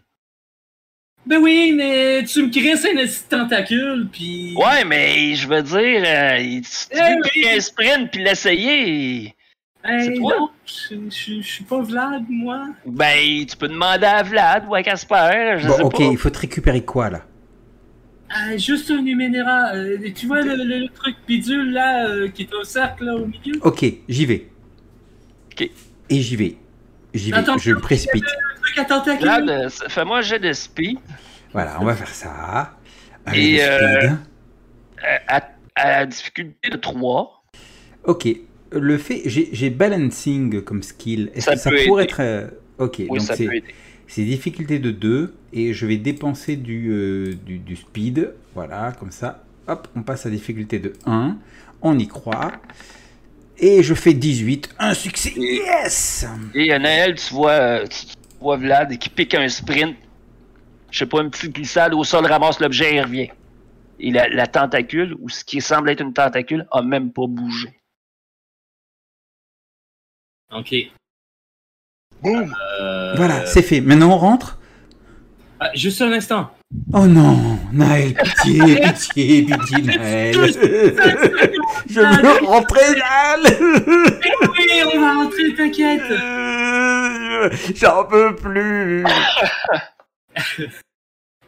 Ben oui, mais tu me crisses un petit tentacule, puis... Ouais, mais je veux dire, euh, il- tu Eh veux oui. un sprint puis l'essayer. c'est Hey, toi? non, je je- je suis pas Vlad, moi. Ben, tu peux demander à Vlad ou à Casper, je Bon, sais ok, pas. il faut te récupérer quoi là? Ah, juste un Numenera. Euh, tu vois le, le- le truc bidule, là, euh, qui est au cercle, là, au milieu? Ok, j'y vais. Ok. Et j'y vais. J'y vais, Attends, je me précipite. Euh, fais-moi un jet de speed Voilà, on va faire ça. Et, Allez, euh, speed. euh, à, à difficulté de 3. Ok, le fait, j'ai j'ai balancing comme skill. Est-ce que ça peut pourrait aider. être. euh, Ok, Oui, donc c'est difficulté de 2 et je vais dépenser du, euh, du, du speed. Voilà, comme ça. Hop, on passe à difficulté de 1. On y croit. Et je fais 18. Un succès. Yes Et Naël, tu vois, euh, tu, vois Vlad qui pique un sprint. Je sais pas, une petite glissade au sol, ramasse l'objet et revient. Et la, la tentacule, ou ce qui semble être une tentacule, a même pas bougé. Ok. Boum! Euh, Voilà, c'est fait. Maintenant on rentre? Ah, juste un instant. Oh non, Naël, pitié, pitié, pitié, Naël. Je veux rentrer, Naël. Oui, on va rentrer, t'inquiète. J'en peux plus.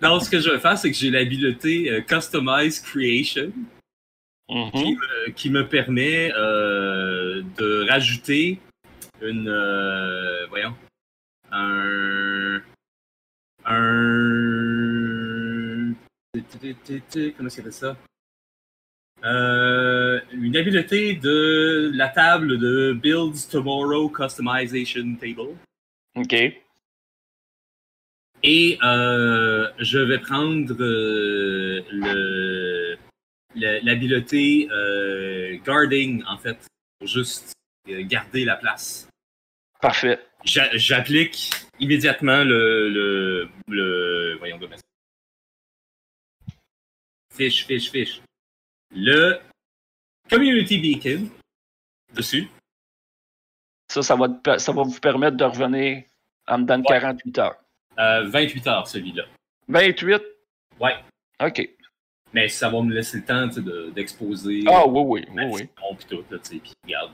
Non, ce que je vais faire, c'est que j'ai l'habileté euh, Customize Creation qui, me- qui me permet euh, de rajouter une. euh, voyons. Un. Un. Comment s'appelle ça? Euh, une habileté de la table de Builds Tomorrow Customization Table. OK. Et euh, je vais prendre euh, le le- l'habileté euh, guarding en fait pour juste garder la place. Parfait. J'a- J'applique immédiatement le le, le voyons comment. Fiche fiche fiche. Le community beacon dessus. Ça, ça va, te ça va vous permettre de revenir en dedans de Ouais. 48 heures. Euh, 28 heures celui-là. 28? Ouais. OK. Mais ça va me laisser le temps sais, de- d'exposer. Ah oui, oui, oui, oui. vision, pis tout, là, tu sais, pis regarde.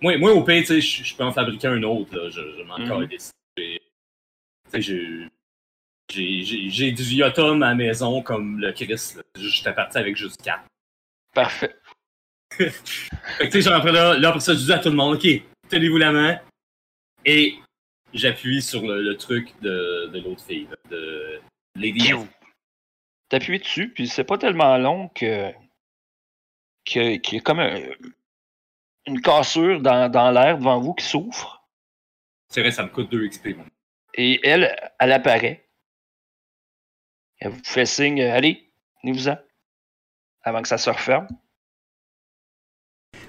Moi, moi, au pire, tu sais, je peux en fabriquer un autre, là, je, je m'en calisse. J'ai- j'ai- du Viotum à la maison comme le Chris. J'étais parti avec juste 4. Parfait. Fait que, tu sais, genre, après là, là, après ça, je dis à tout le monde, OK, tenez-vous la main. Et j'appuie sur le, le truc de, de l'autre fille, de Lady. T'appuies dessus, puis c'est pas tellement long que qu'il y a comme un- une cassure dans, dans l'air devant vous qui s'ouvre. C'est vrai, ça me coûte 2 XP. moi. Et elle, elle apparaît. Elle vous fait signe, euh, allez, venez-vous-en. Avant que ça se referme.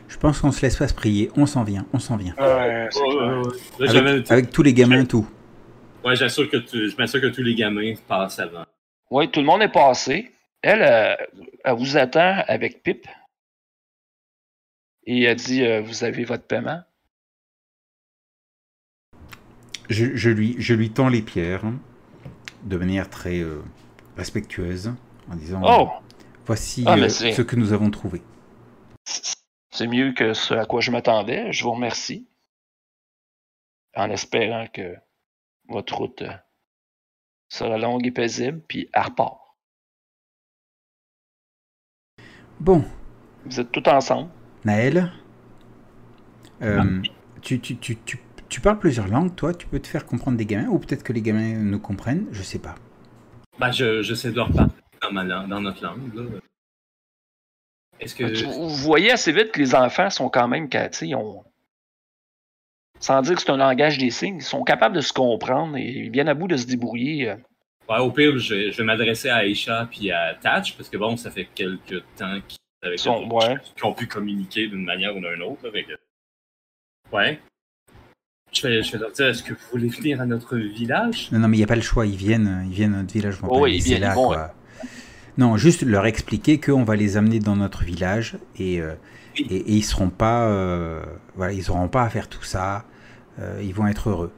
Je pense qu'on se laisse pas se prier. On s'en vient, on s'en vient. Ouais, Ouais. Là, Avec, avec tous les gamins, tout. Ouais, j'assure que tu- je m'assure que tous les gamins passent avant. Oui, tout le monde est passé. Elle, euh, elle vous attend avec Pip. Et elle dit euh, Vous avez votre paiement Je, je lui, je lui tends les pierres hein, de manière très euh, respectueuse en disant Oh Voici Ah, euh, ce que nous avons trouvé. C'est mieux que ce à quoi je m'attendais. Je vous remercie. En espérant que votre route euh, sera longue et paisible, puis elle repart. Bon, Vous êtes tous ensemble. Naël, euh, tu, tu, tu, tu, tu parles plusieurs langues, toi Tu peux te faire comprendre des gamins Ou peut-être que les gamins nous comprennent Je sais pas. Ben, je, j'essaie de leur parler dans, ma langue, dans notre langue. Là. Est-ce que. Tu- Vous voyez assez vite que les enfants sont quand même, ils ont. Sans dire que c'est un langage des signes, ils sont capables de se comprendre et bien à bout de se débrouiller. euh. Ouais, au pire, je, vais- je vais m'adresser à Aisha puis à Tatch, parce que bon, ça fait quelques temps qu'ils avec Sont- eux, ouais. qu'ils ont pu communiquer d'une manière ou d'une autre. Avec... Ouais. Je vais, je vais leur dire, est-ce que vous voulez venir à notre village? Non, non, mais il n'y a pas le choix. Ils viennent, ils viennent à notre village. On va Oh pas oui, ils viennent, là, ils vont, quoi. Non, juste leur expliquer qu'on va les amener dans notre village et, euh, Oui. et, et ils seront pas, euh, voilà, ils auront pas à faire tout ça. Euh, ils vont être heureux.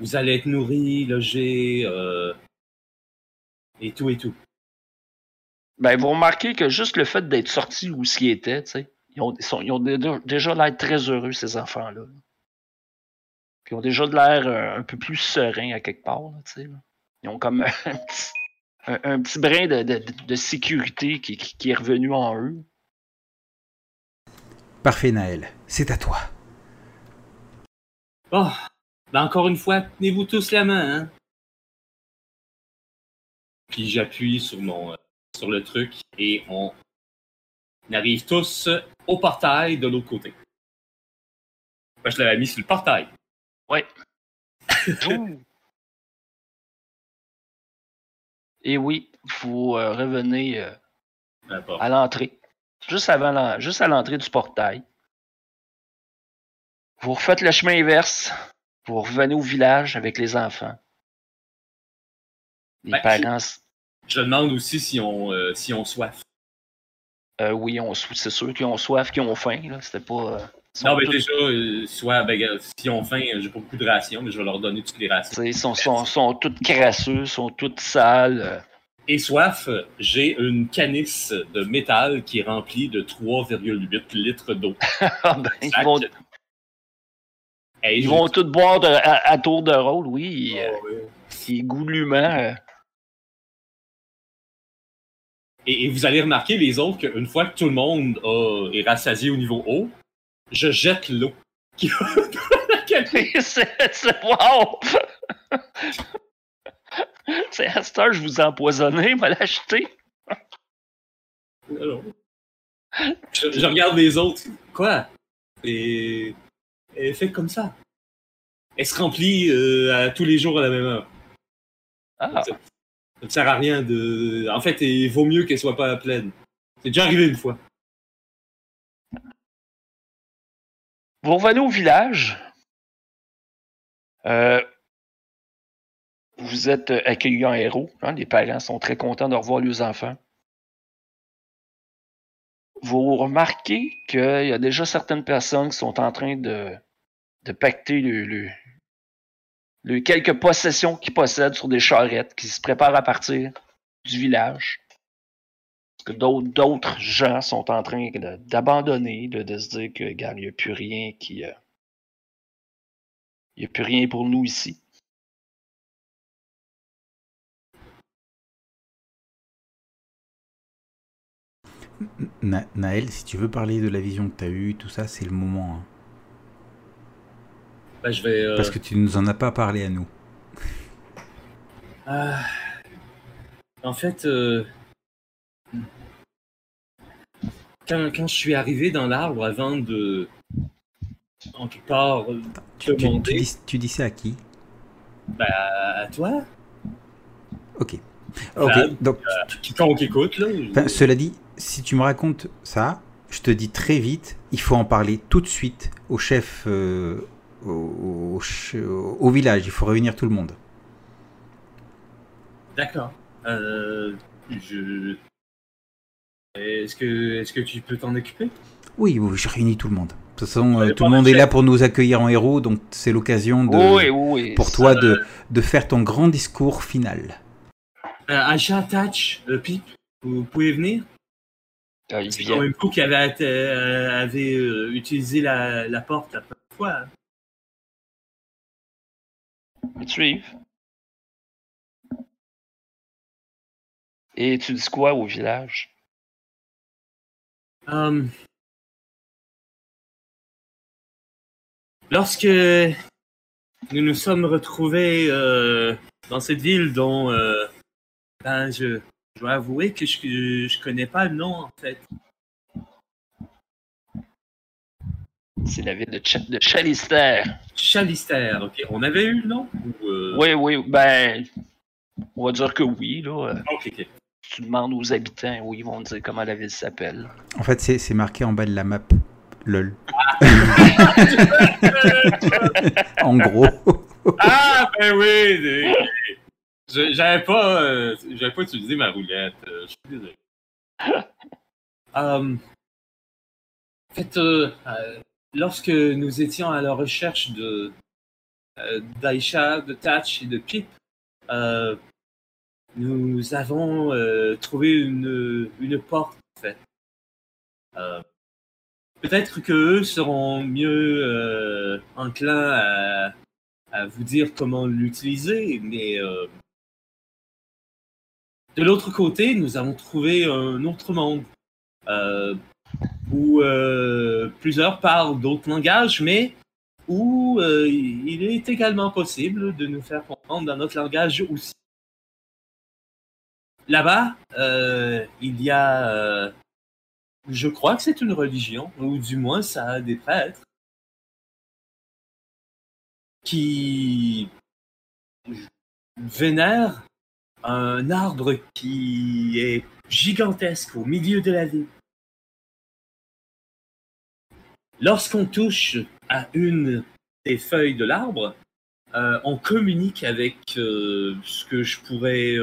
Vous allez être nourris, logés, euh, et tout et tout. Ben, vous remarquez que juste le fait d'être sortis où s'ils étaient, tu sais, ils ont, ils sont- ils ont dé- déjà l'air très heureux, ces enfants-là. Puis ils ont déjà de l'air euh, un peu plus sereins à quelque part, là, tu sais. là. Ils ont comme un petit, un, un petit brin de, de- de- de sécurité qui, qui- qui est revenu en eux. Parfait, Naël. C'est à toi. Oh, ben encore une fois, tenez-vous tous la main, hein? Puis j'appuie sur mon euh, sur le truc et on arrive tous au portail de l'autre côté. Moi, je l'avais mis sur le portail. Et oui, vous euh, revenez euh, à l'entrée. Juste avant juste à l'entrée du portail. Vous refaites le chemin inverse. Vous revenez au village avec les enfants. Les Ben, parents, Je demande aussi si on euh, si on soif. euh, oui, c'est sûr qu'ils ont soif, qu'ils ont faim. Là. C'était pas. Euh, Non, mais déjà, euh, soit, ben, gars, si on faim, euh, j'ai pas beaucoup de rations, mais je vais leur donner toutes les rations. Ils sont, sont, sont toutes crasseux, sont toutes sales. euh. Et soif, euh, j'ai une canisse de métal qui est remplie de 3,8 litres d'eau. Ah ben, ils vont, Hey, ils vont tous boire de- à, à tour de rôle, oui. euh, Oh, ouais. Qui goulûment. euh, Et, et vous allez remarquer, les autres, qu'une fois que tout le monde a- est rassasié au niveau haut, je jette l'eau. qui c'est wow! c'est à cette heure, je vous ai empoisonné, m'a l'acheté. Alors, Je, je regarde les autres. Quoi? Et elle est faite comme ça. Elle se remplit euh, à tous les jours à la même heure. Ah, Ça ne sert à rien de. En fait, il vaut mieux qu'elle soit pas pleine. C'est déjà arrivé une fois. Vous revenez au village. Euh, vous êtes accueillis en héros. hein, les parents sont très contents de revoir leurs enfants. Vous remarquez qu'il y a déjà certaines personnes qui sont en train de, de pacter le quelques possessions qu'ils possèdent sur des charrettes, qui se préparent à partir du village. Que d'autres, gens sont en train d'abandonner, de, de se dire que, regarde, il n'y a plus rien qui. euh, il n'y a plus rien pour nous ici. Na- Naël, si tu veux parler de la vision que tu as eue, tout ça, c'est le moment. hein. Je vais. euh, Parce que tu nous en as pas parlé à nous. Ah. En fait, euh, quand, quand je suis arrivé dans l'arbre avant de. En quelque part, euh, Tu, tu- tu dis, tu dis ça à qui? Ben, à toi, Ok. Ok, Vlad, donc quiconque écoute, là. Enfin, cela dit, si tu me racontes ça, je te dis très vite, il faut en parler tout de suite au chef, euh, au, au au village. Il faut réunir tout le monde. D'accord. Euh, je... Est-ce que, est-ce que tu peux t'en occuper? Oui, oui, je réunis tout le monde. De toute façon, euh, Allez, tout le monde est là pour nous accueillir en héros, donc c'est l'occasion de, Oui, oui. pour toi de, de faire ton grand discours final. euh, Aisha, Touch, euh, Pip, vous pouvez venir? Ah, il C'est quand même vous qui avait, euh, avait euh, utilisé la, la porte la première fois. hein. Suivre. Et tu dis quoi au village? Hum. Lorsque nous nous sommes retrouvés euh, dans cette ville dont euh, ben, je, je dois avouer que je, je connais pas le nom en fait. C'est la ville de, Ch de Chalister. Chalister, ok. On avait eu le nom ou, euh, Oui, oui, ben. On va dire que oui, là. Ok, ok. Tu demandes aux habitants, oui, ils vont te dire comment la ville s'appelle. En fait, c'est c'est marqué en bas de la map. LOL. en gros. Ah, ben oui! J'avais pas, euh, j'avais pas utilisé ma roulette. euh, je suis désolé. Hum, en fait, euh, lorsque nous étions à la recherche de euh, d'Aïcha, de Tatch et de Pip, euh, nous avons euh, trouvé une, une porte, en fait. Euh, Peut-être que eux seront mieux euh, enclins à, à vous dire comment l'utiliser, mais de l'autre côté, nous avons trouvé un autre monde où plusieurs parlent d'autres langages, mais où il est également possible de nous faire comprendre dans notre langage aussi. Là-bas, euh, il y a, euh, je crois que c'est une religion, ou du moins ça a des prêtres qui vénère un arbre qui est gigantesque au milieu de la ville. Lorsqu'on touche à une des feuilles de l'arbre, euh, on communique avec ce que je pourrais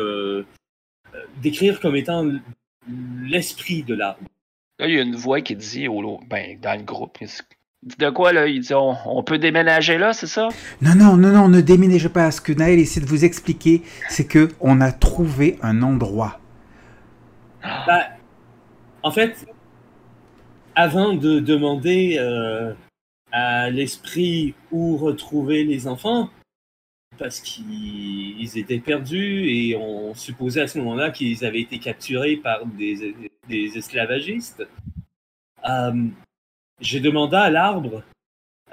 décrire comme étant l'esprit de l'arbre. Là, il y a une voix qui dit au, ben, dans le groupe. Il dit de quoi, là? Il dit on, on peut déménager là, c'est ça? Non, non, non, non, ne déménagez pas. Ce que Naël essaie de vous expliquer, c'est que on a trouvé un endroit. Bah, en fait, avant de demander euh, à l'esprit où retrouver les enfants, parce qu'ils ils étaient perdus et on supposait à ce moment-là qu'ils avaient été capturés par des, des esclavagistes, euh, j'ai demandé à l'arbre,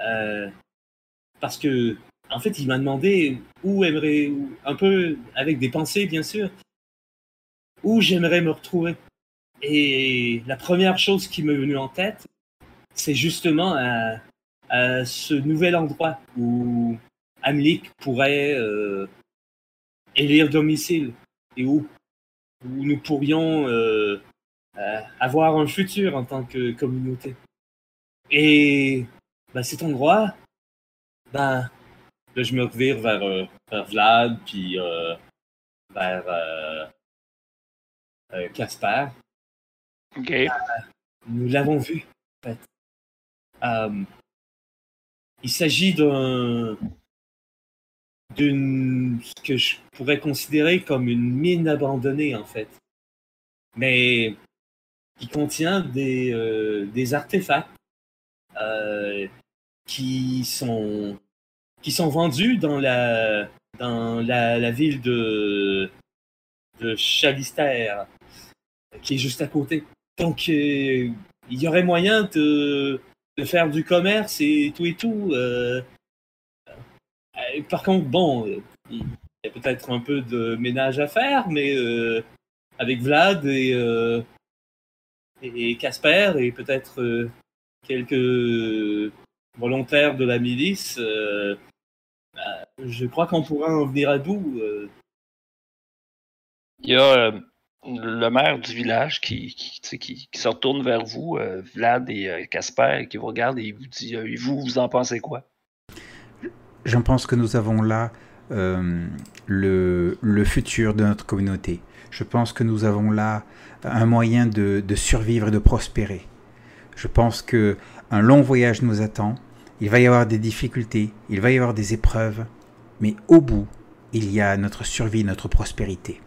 euh, parce que, en fait, il m'a demandé où aimerait, un peu avec des pensées, bien sûr, où j'aimerais me retrouver. Et la première chose qui m'est venue en tête, c'est justement à ce nouvel endroit où Amlik pourrait euh, élire domicile et où, où nous pourrions euh, euh, avoir un futur en tant que communauté. Et ben, cet endroit, ben, là, je me revire vers, euh, vers Vlad, puis vers Casper. OK. Nous l'avons vu, en fait. Il s'agit d'un d'une ce que je pourrais considérer comme une mine abandonnée en fait, mais qui contient des euh, des artefacts euh, qui sont qui sont vendus dans la dans la, ville de de Chalister qui est juste à côté. Donc, euh, il y aurait moyen de, de faire du commerce et tout et tout. Par contre, bon, euh, il y a peut-être un peu de ménage à faire, mais euh, avec Vlad et euh, et Casper et peut-être euh, quelques volontaires de la milice, bah, je crois qu'on pourra en venir à bout. Il y a le maire du village qui, qui, qui- qui se retourne vers vous, Vlad et Casper, qui vous regarde et vous dit Et vous, vous en pensez quoi? J'en pense que nous avons là euh, le, le futur de notre communauté. Je pense que nous avons là un moyen de, de survivre et de prospérer. Je pense que un long voyage nous attend. Il va y avoir des difficultés, il va y avoir des épreuves, mais au bout, il y a notre survie, notre prospérité.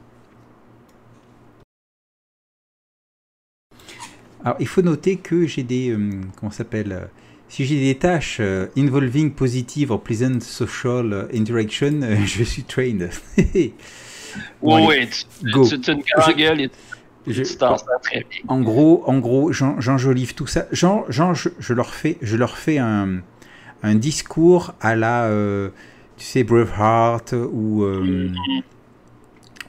Alors, il faut noter que j'ai des. euh, comment s'appelle euh, Si j'ai des tâches euh, involving positive or pleasant social euh, interaction, euh, je suis trained. Bon, Oui, allez, go. Je- je- en gros, en gros, j'en- j'enjolive tout ça. J'en- j'en- je, je leur fais, je leur fais un, un discours à la, euh, tu sais, Braveheart ou euh,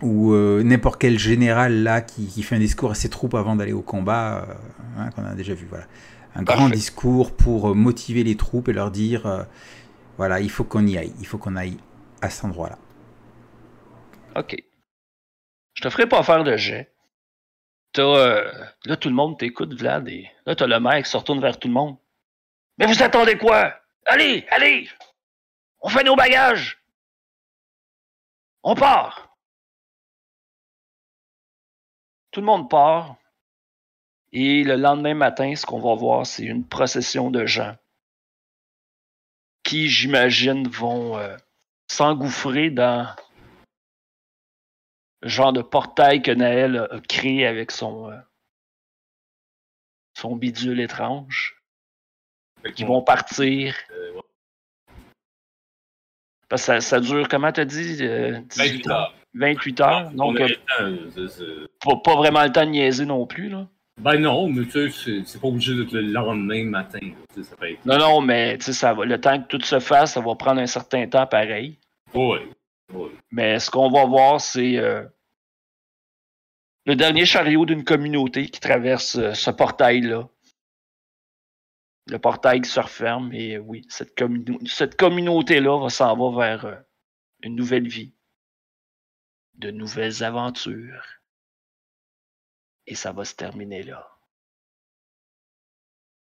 ou n'importe quel général là qui, qui fait un discours à ses troupes avant d'aller au combat, hein, qu'on a déjà vu. Voilà, un grand discours pour euh, motiver les troupes et leur dire, euh, voilà, il faut qu'on y aille, il faut qu'on aille à cet endroit-là. OK. Je te ferai pas faire de jet. T'as, euh, là, tout le monde t'écoute, Vlad, et là, t'as le maire qui se retourne vers tout le monde. Mais vous attendez quoi? Allez, allez! On fait nos bagages! On part! Tout le monde part. Et le lendemain matin, ce qu'on va voir, c'est une procession de gens qui, j'imagine, vont euh, s'engouffrer dans le genre de portail que Naël a a créé avec son, euh, son bidule étrange. Qui vont partir. euh, ouais. Parce que ça, ça dure, comment t'as dit? euh, 18 28 heures? heures? 28 heures. On Donc, pas, pas vraiment le temps de niaiser non plus. Là. Ben non, mais tu sais, c'est- pas obligé d'être le lendemain matin. ça peut être. Non, non, mais tu sais, ça va, le temps que tout se fasse, ça va prendre un certain temps pareil. Ouais. ouais. Mais ce qu'on va voir, c'est euh, le dernier chariot d'une communauté qui traverse euh, ce portail-là. Le portail qui se referme, et euh, oui, cette, cette communauté-là va s'en va vers une nouvelle vie, de nouvelles aventures. Et ça va se terminer là.